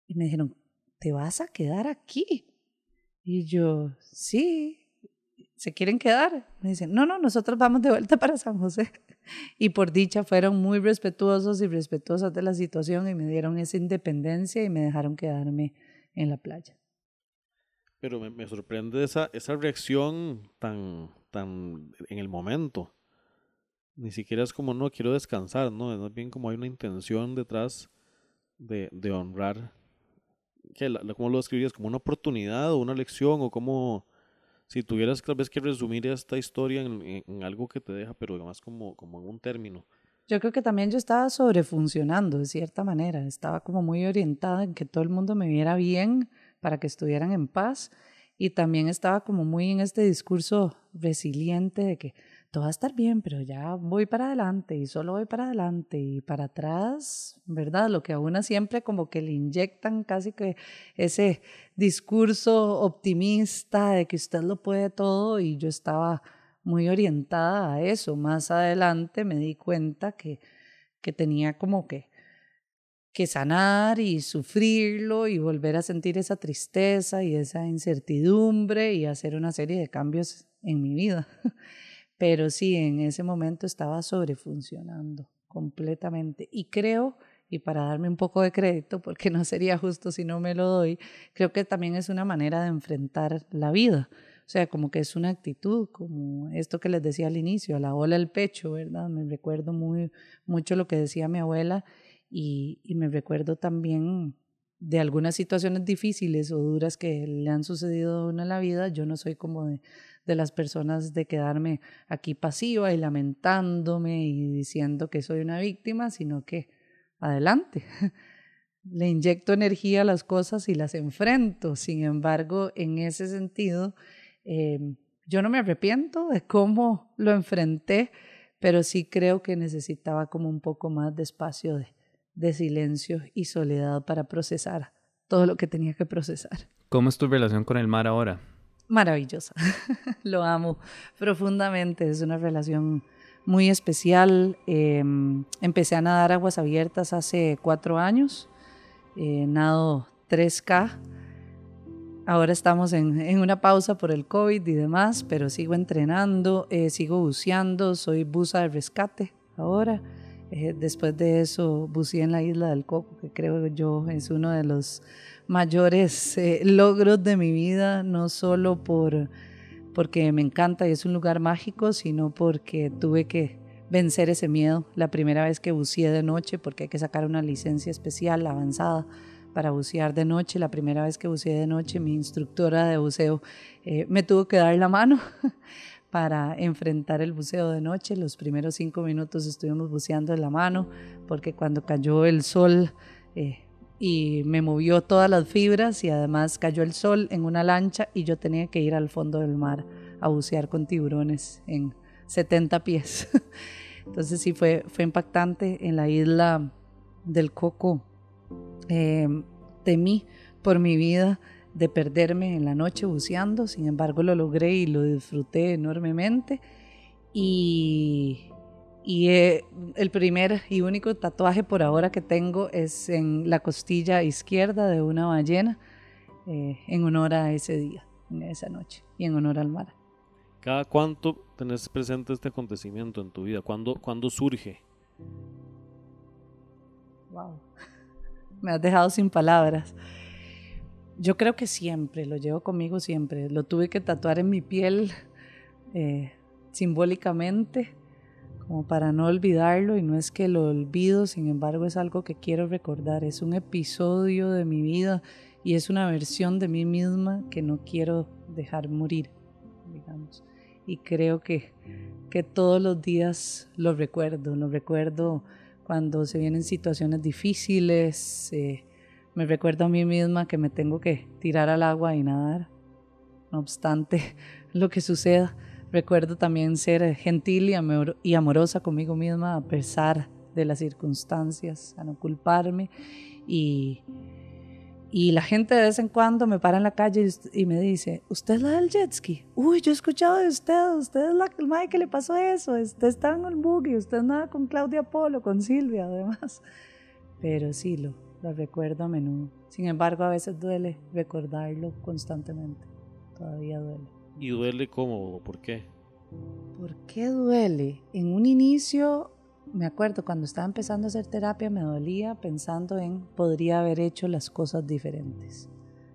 Y me dijeron, ¿te vas a quedar aquí? Y yo, sí, ¿se quieren quedar? Me dicen, no, no, nosotros vamos de vuelta para San José. Y por dicha fueron muy respetuosos y respetuosas de la situación y me dieron esa independencia y me dejaron quedarme en la playa. Pero me, me sorprende esa, esa reacción tan, tan en el momento. Ni siquiera es como, no, quiero descansar, ¿no? Es más bien como hay una intención detrás de, de honrar. ¿Qué, ¿Cómo lo describirías? ¿Como una oportunidad o una lección o como si tuvieras tal vez que resumir esta historia en, algo que te deja, pero además como, como en un término. Yo creo que también yo estaba sobrefuncionando de cierta manera, estaba como muy orientada en que todo el mundo me viera bien para que estuvieran en paz y también estaba como muy en este discurso resiliente de que todo va a estar bien, pero ya voy para adelante y solo voy para adelante y para atrás, ¿verdad? Lo que a una siempre como que le inyectan casi que ese discurso optimista de que usted lo puede todo y yo estaba muy orientada a eso. Más adelante me di cuenta que, que tenía como que, que sanar y sufrirlo y volver a sentir esa tristeza y esa incertidumbre y hacer una serie de cambios en mi vida. Pero sí, en ese momento estaba sobrefuncionando completamente. Y creo, y para darme un poco de crédito, porque no sería justo si no me lo doy, creo que también es una manera de enfrentar la vida. O sea, como que es una actitud, como esto que les decía al inicio, a la ola al pecho, ¿verdad? Me recuerdo muy, mucho lo que decía mi abuela y, me recuerdo también de algunas situaciones difíciles o duras que le han sucedido a uno en la vida. Yo no soy como de de las personas de quedarme aquí pasiva y lamentándome y diciendo que soy una víctima, sino que adelante. Le inyecto energía a las cosas y las enfrento. Sin embargo, en ese sentido, eh, yo no me arrepiento de cómo lo enfrenté, pero sí creo que necesitaba como un poco más de espacio de, de silencio y soledad para procesar todo lo que tenía que procesar. ¿Cómo es tu relación con el mar ahora? Maravillosa. Lo amo profundamente. Es una relación muy especial. Eh, empecé a nadar aguas abiertas hace cuatro años eh, nado 3K. Ahora estamos en, en, una pausa por el COVID y demás, pero sigo entrenando, eh, sigo buceando, soy buza de rescate ahora. Eh, después de eso buceé en la isla del Coco, que creo yo es uno de los mayores eh, logros de mi vida, no solo por, porque me encanta y es un lugar mágico, sino porque tuve que vencer ese miedo la primera vez que buceé de noche, porque hay que sacar una licencia especial avanzada para bucear de noche. La primera vez que buceé de noche, mi instructora de buceo eh, me tuvo que dar la mano para enfrentar el buceo de noche. Los primeros cinco minutos estuvimos buceando de la mano, porque cuando cayó el sol eh, y me movió todas las fibras y además cayó el sol en una lancha y yo tenía que ir al fondo del mar a bucear con tiburones en 70 pies. Entonces sí fue, fue impactante en la isla del Coco. Eh, temí por mi vida de perderme en la noche buceando, sin embargo lo logré y lo disfruté enormemente. Y, y eh, el primer y único tatuaje por ahora que tengo es en la costilla izquierda de una ballena, eh, en honor a ese día, en esa noche, y en honor al mar. ¿Cada cuánto tenés presente este acontecimiento en tu vida? ¿Cuándo, ¿cuándo surge? Wow. Me has dejado sin palabras. Yo creo que siempre, lo llevo conmigo siempre. Lo tuve que tatuar en mi piel eh, simbólicamente, como para no olvidarlo. Y no es que lo olvido, sin embargo es algo que quiero recordar. Es un episodio de mi vida y es una versión de mí misma que no quiero dejar morir, digamos. Y creo que, que todos los días lo recuerdo, lo recuerdo cuando se vienen situaciones difíciles. Eh, me recuerdo a mí misma que me tengo que tirar al agua y nadar. No obstante lo que suceda, recuerdo también ser gentil y, amor y amorosa conmigo misma a pesar de las circunstancias, a no culparme. Y, y la gente de vez en cuando me para en la calle y, me dice, ¿usted es la del jet ski? Uy, yo he escuchado de usted, usted es la madre que le pasó eso, usted está en el buggy, usted nada con Claudia Polo, con Silvia además. Pero sí, lo, lo recuerdo a menudo. Sin embargo, a veces duele recordarlo constantemente. Todavía duele. ¿Y duele cómo? ¿Por qué? ¿Por qué duele? En un inicio, me acuerdo cuando estaba empezando a hacer terapia, me dolía pensando en podría haber hecho las cosas diferentes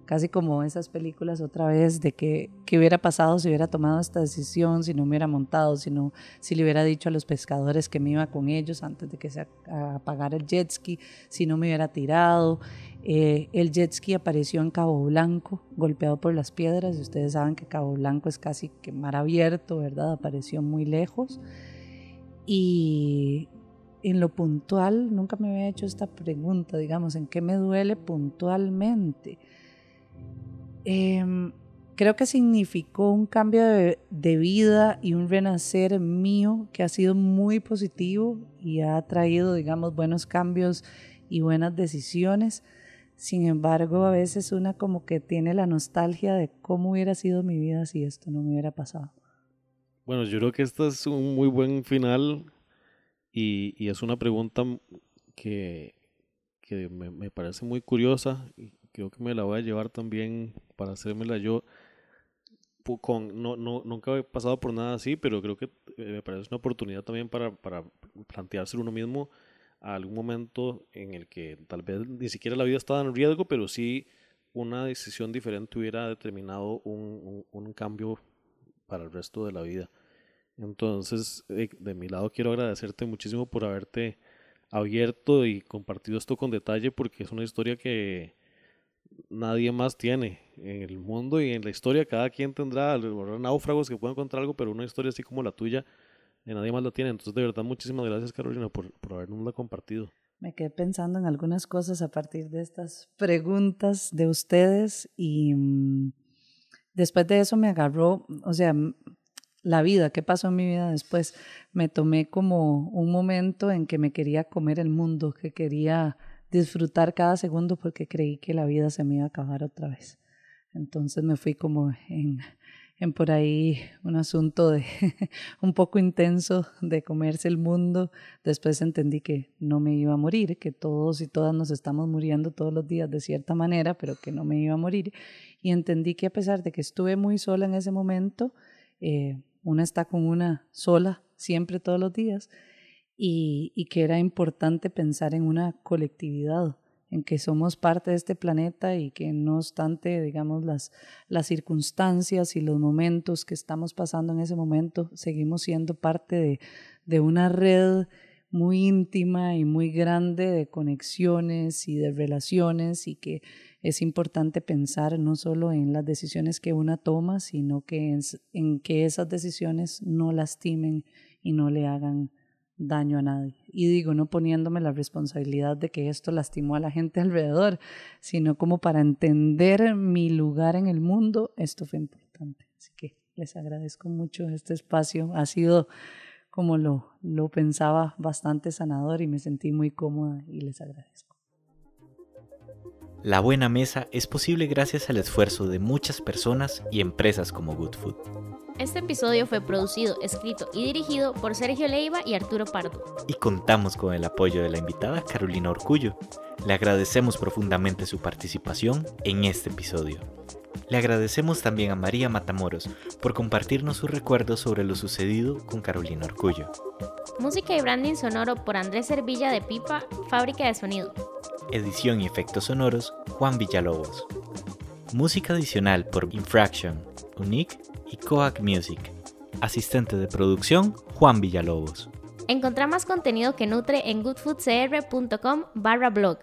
casi como esas películas otra vez de que, qué hubiera pasado si hubiera tomado esta decisión, si no me hubiera montado, si, no, si le hubiera dicho a los pescadores que me iba con ellos antes de que se apagara el jet ski, si no me hubiera tirado. Eh, el jet ski apareció en Cabo Blanco, golpeado por las piedras, y ustedes saben que Cabo Blanco es casi que mar abierto, ¿verdad? Apareció muy lejos. Y en lo puntual, nunca me había hecho esta pregunta, digamos, ¿en qué me duele puntualmente? Em, creo que significó un cambio de, vida y un renacer mío que ha sido muy positivo y ha traído, digamos, buenos cambios y buenas decisiones. Sin embargo, a veces una como que tiene la nostalgia de cómo hubiera sido mi vida si esto no me hubiera pasado. Bueno, yo creo que este es un muy buen final y, y es una pregunta que, que me, me, parece muy curiosa creo que me la voy a llevar también para hacérmela yo. Con, no, no, nunca he pasado por nada así, pero creo que eh, me parece una oportunidad también para, para plantearse uno mismo a algún momento en el que tal vez ni siquiera la vida estaba en riesgo, pero sí una decisión diferente hubiera determinado un, un, un cambio para el resto de la vida. Entonces, eh, de mi lado quiero agradecerte muchísimo por haberte abierto y compartido esto con detalle porque es una historia que, nadie más tiene en el mundo y en la historia. Cada quien tendrá náufragos que pueden encontrar algo, pero una historia así como la tuya, nadie más la tiene. Entonces, de verdad, muchísimas gracias, Carolina, por, por habernos compartido. Me quedé pensando en algunas cosas a partir de estas preguntas de ustedes y mm, después de eso me agarró, o sea, la vida, qué pasó en mi vida después. Me tomé como un momento en que me quería comer el mundo, que quería disfrutar cada segundo porque creí que la vida se me iba a acabar otra vez. Entonces me fui como en, en por ahí un asunto de un poco intenso de comerse el mundo. Después entendí que no me iba a morir, que todos y todas nos estamos muriendo todos los días de cierta manera, pero que no me iba a morir. Y entendí que a pesar de que estuve muy sola en ese momento, eh, una está con una sola siempre todos los días y, que era importante pensar en una colectividad en que somos parte de este planeta y que no obstante, digamos, las, las circunstancias y los momentos que estamos pasando en ese momento, seguimos siendo parte de, de una red muy íntima y muy grande de conexiones y de relaciones y que es importante pensar no solo en las decisiones que una toma, sino que en que esas decisiones no lastimen y no le hagan daño a nadie. Y digo, no poniéndome la responsabilidad de que esto lastimó a la gente alrededor, sino como para entender mi lugar en el mundo, esto fue importante. Así que les agradezco mucho este espacio. Ha sido, como lo, lo pensaba, bastante sanador y me sentí muy cómoda y les agradezco. La buena mesa es posible gracias al esfuerzo de muchas personas y empresas como Good Food. Este episodio fue producido, escrito y dirigido por Sergio Leiva y Arturo Pardo. Y contamos con el apoyo de la invitada Carolina Orcullo. Le agradecemos profundamente su participación en este episodio. Le agradecemos también a María Matamoros por compartirnos sus recuerdos sobre lo sucedido con Carolina Orcullo. Música y branding sonoro por Andrés Servilla de Pipa, Fábrica de Sonido. Edición y efectos sonoros Juan Villalobos. Música adicional por Infraction, Unique y Coac Music. Asistente de producción, Juan Villalobos. Encontrá más contenido que nutre en goodfoodcr.com barra blog.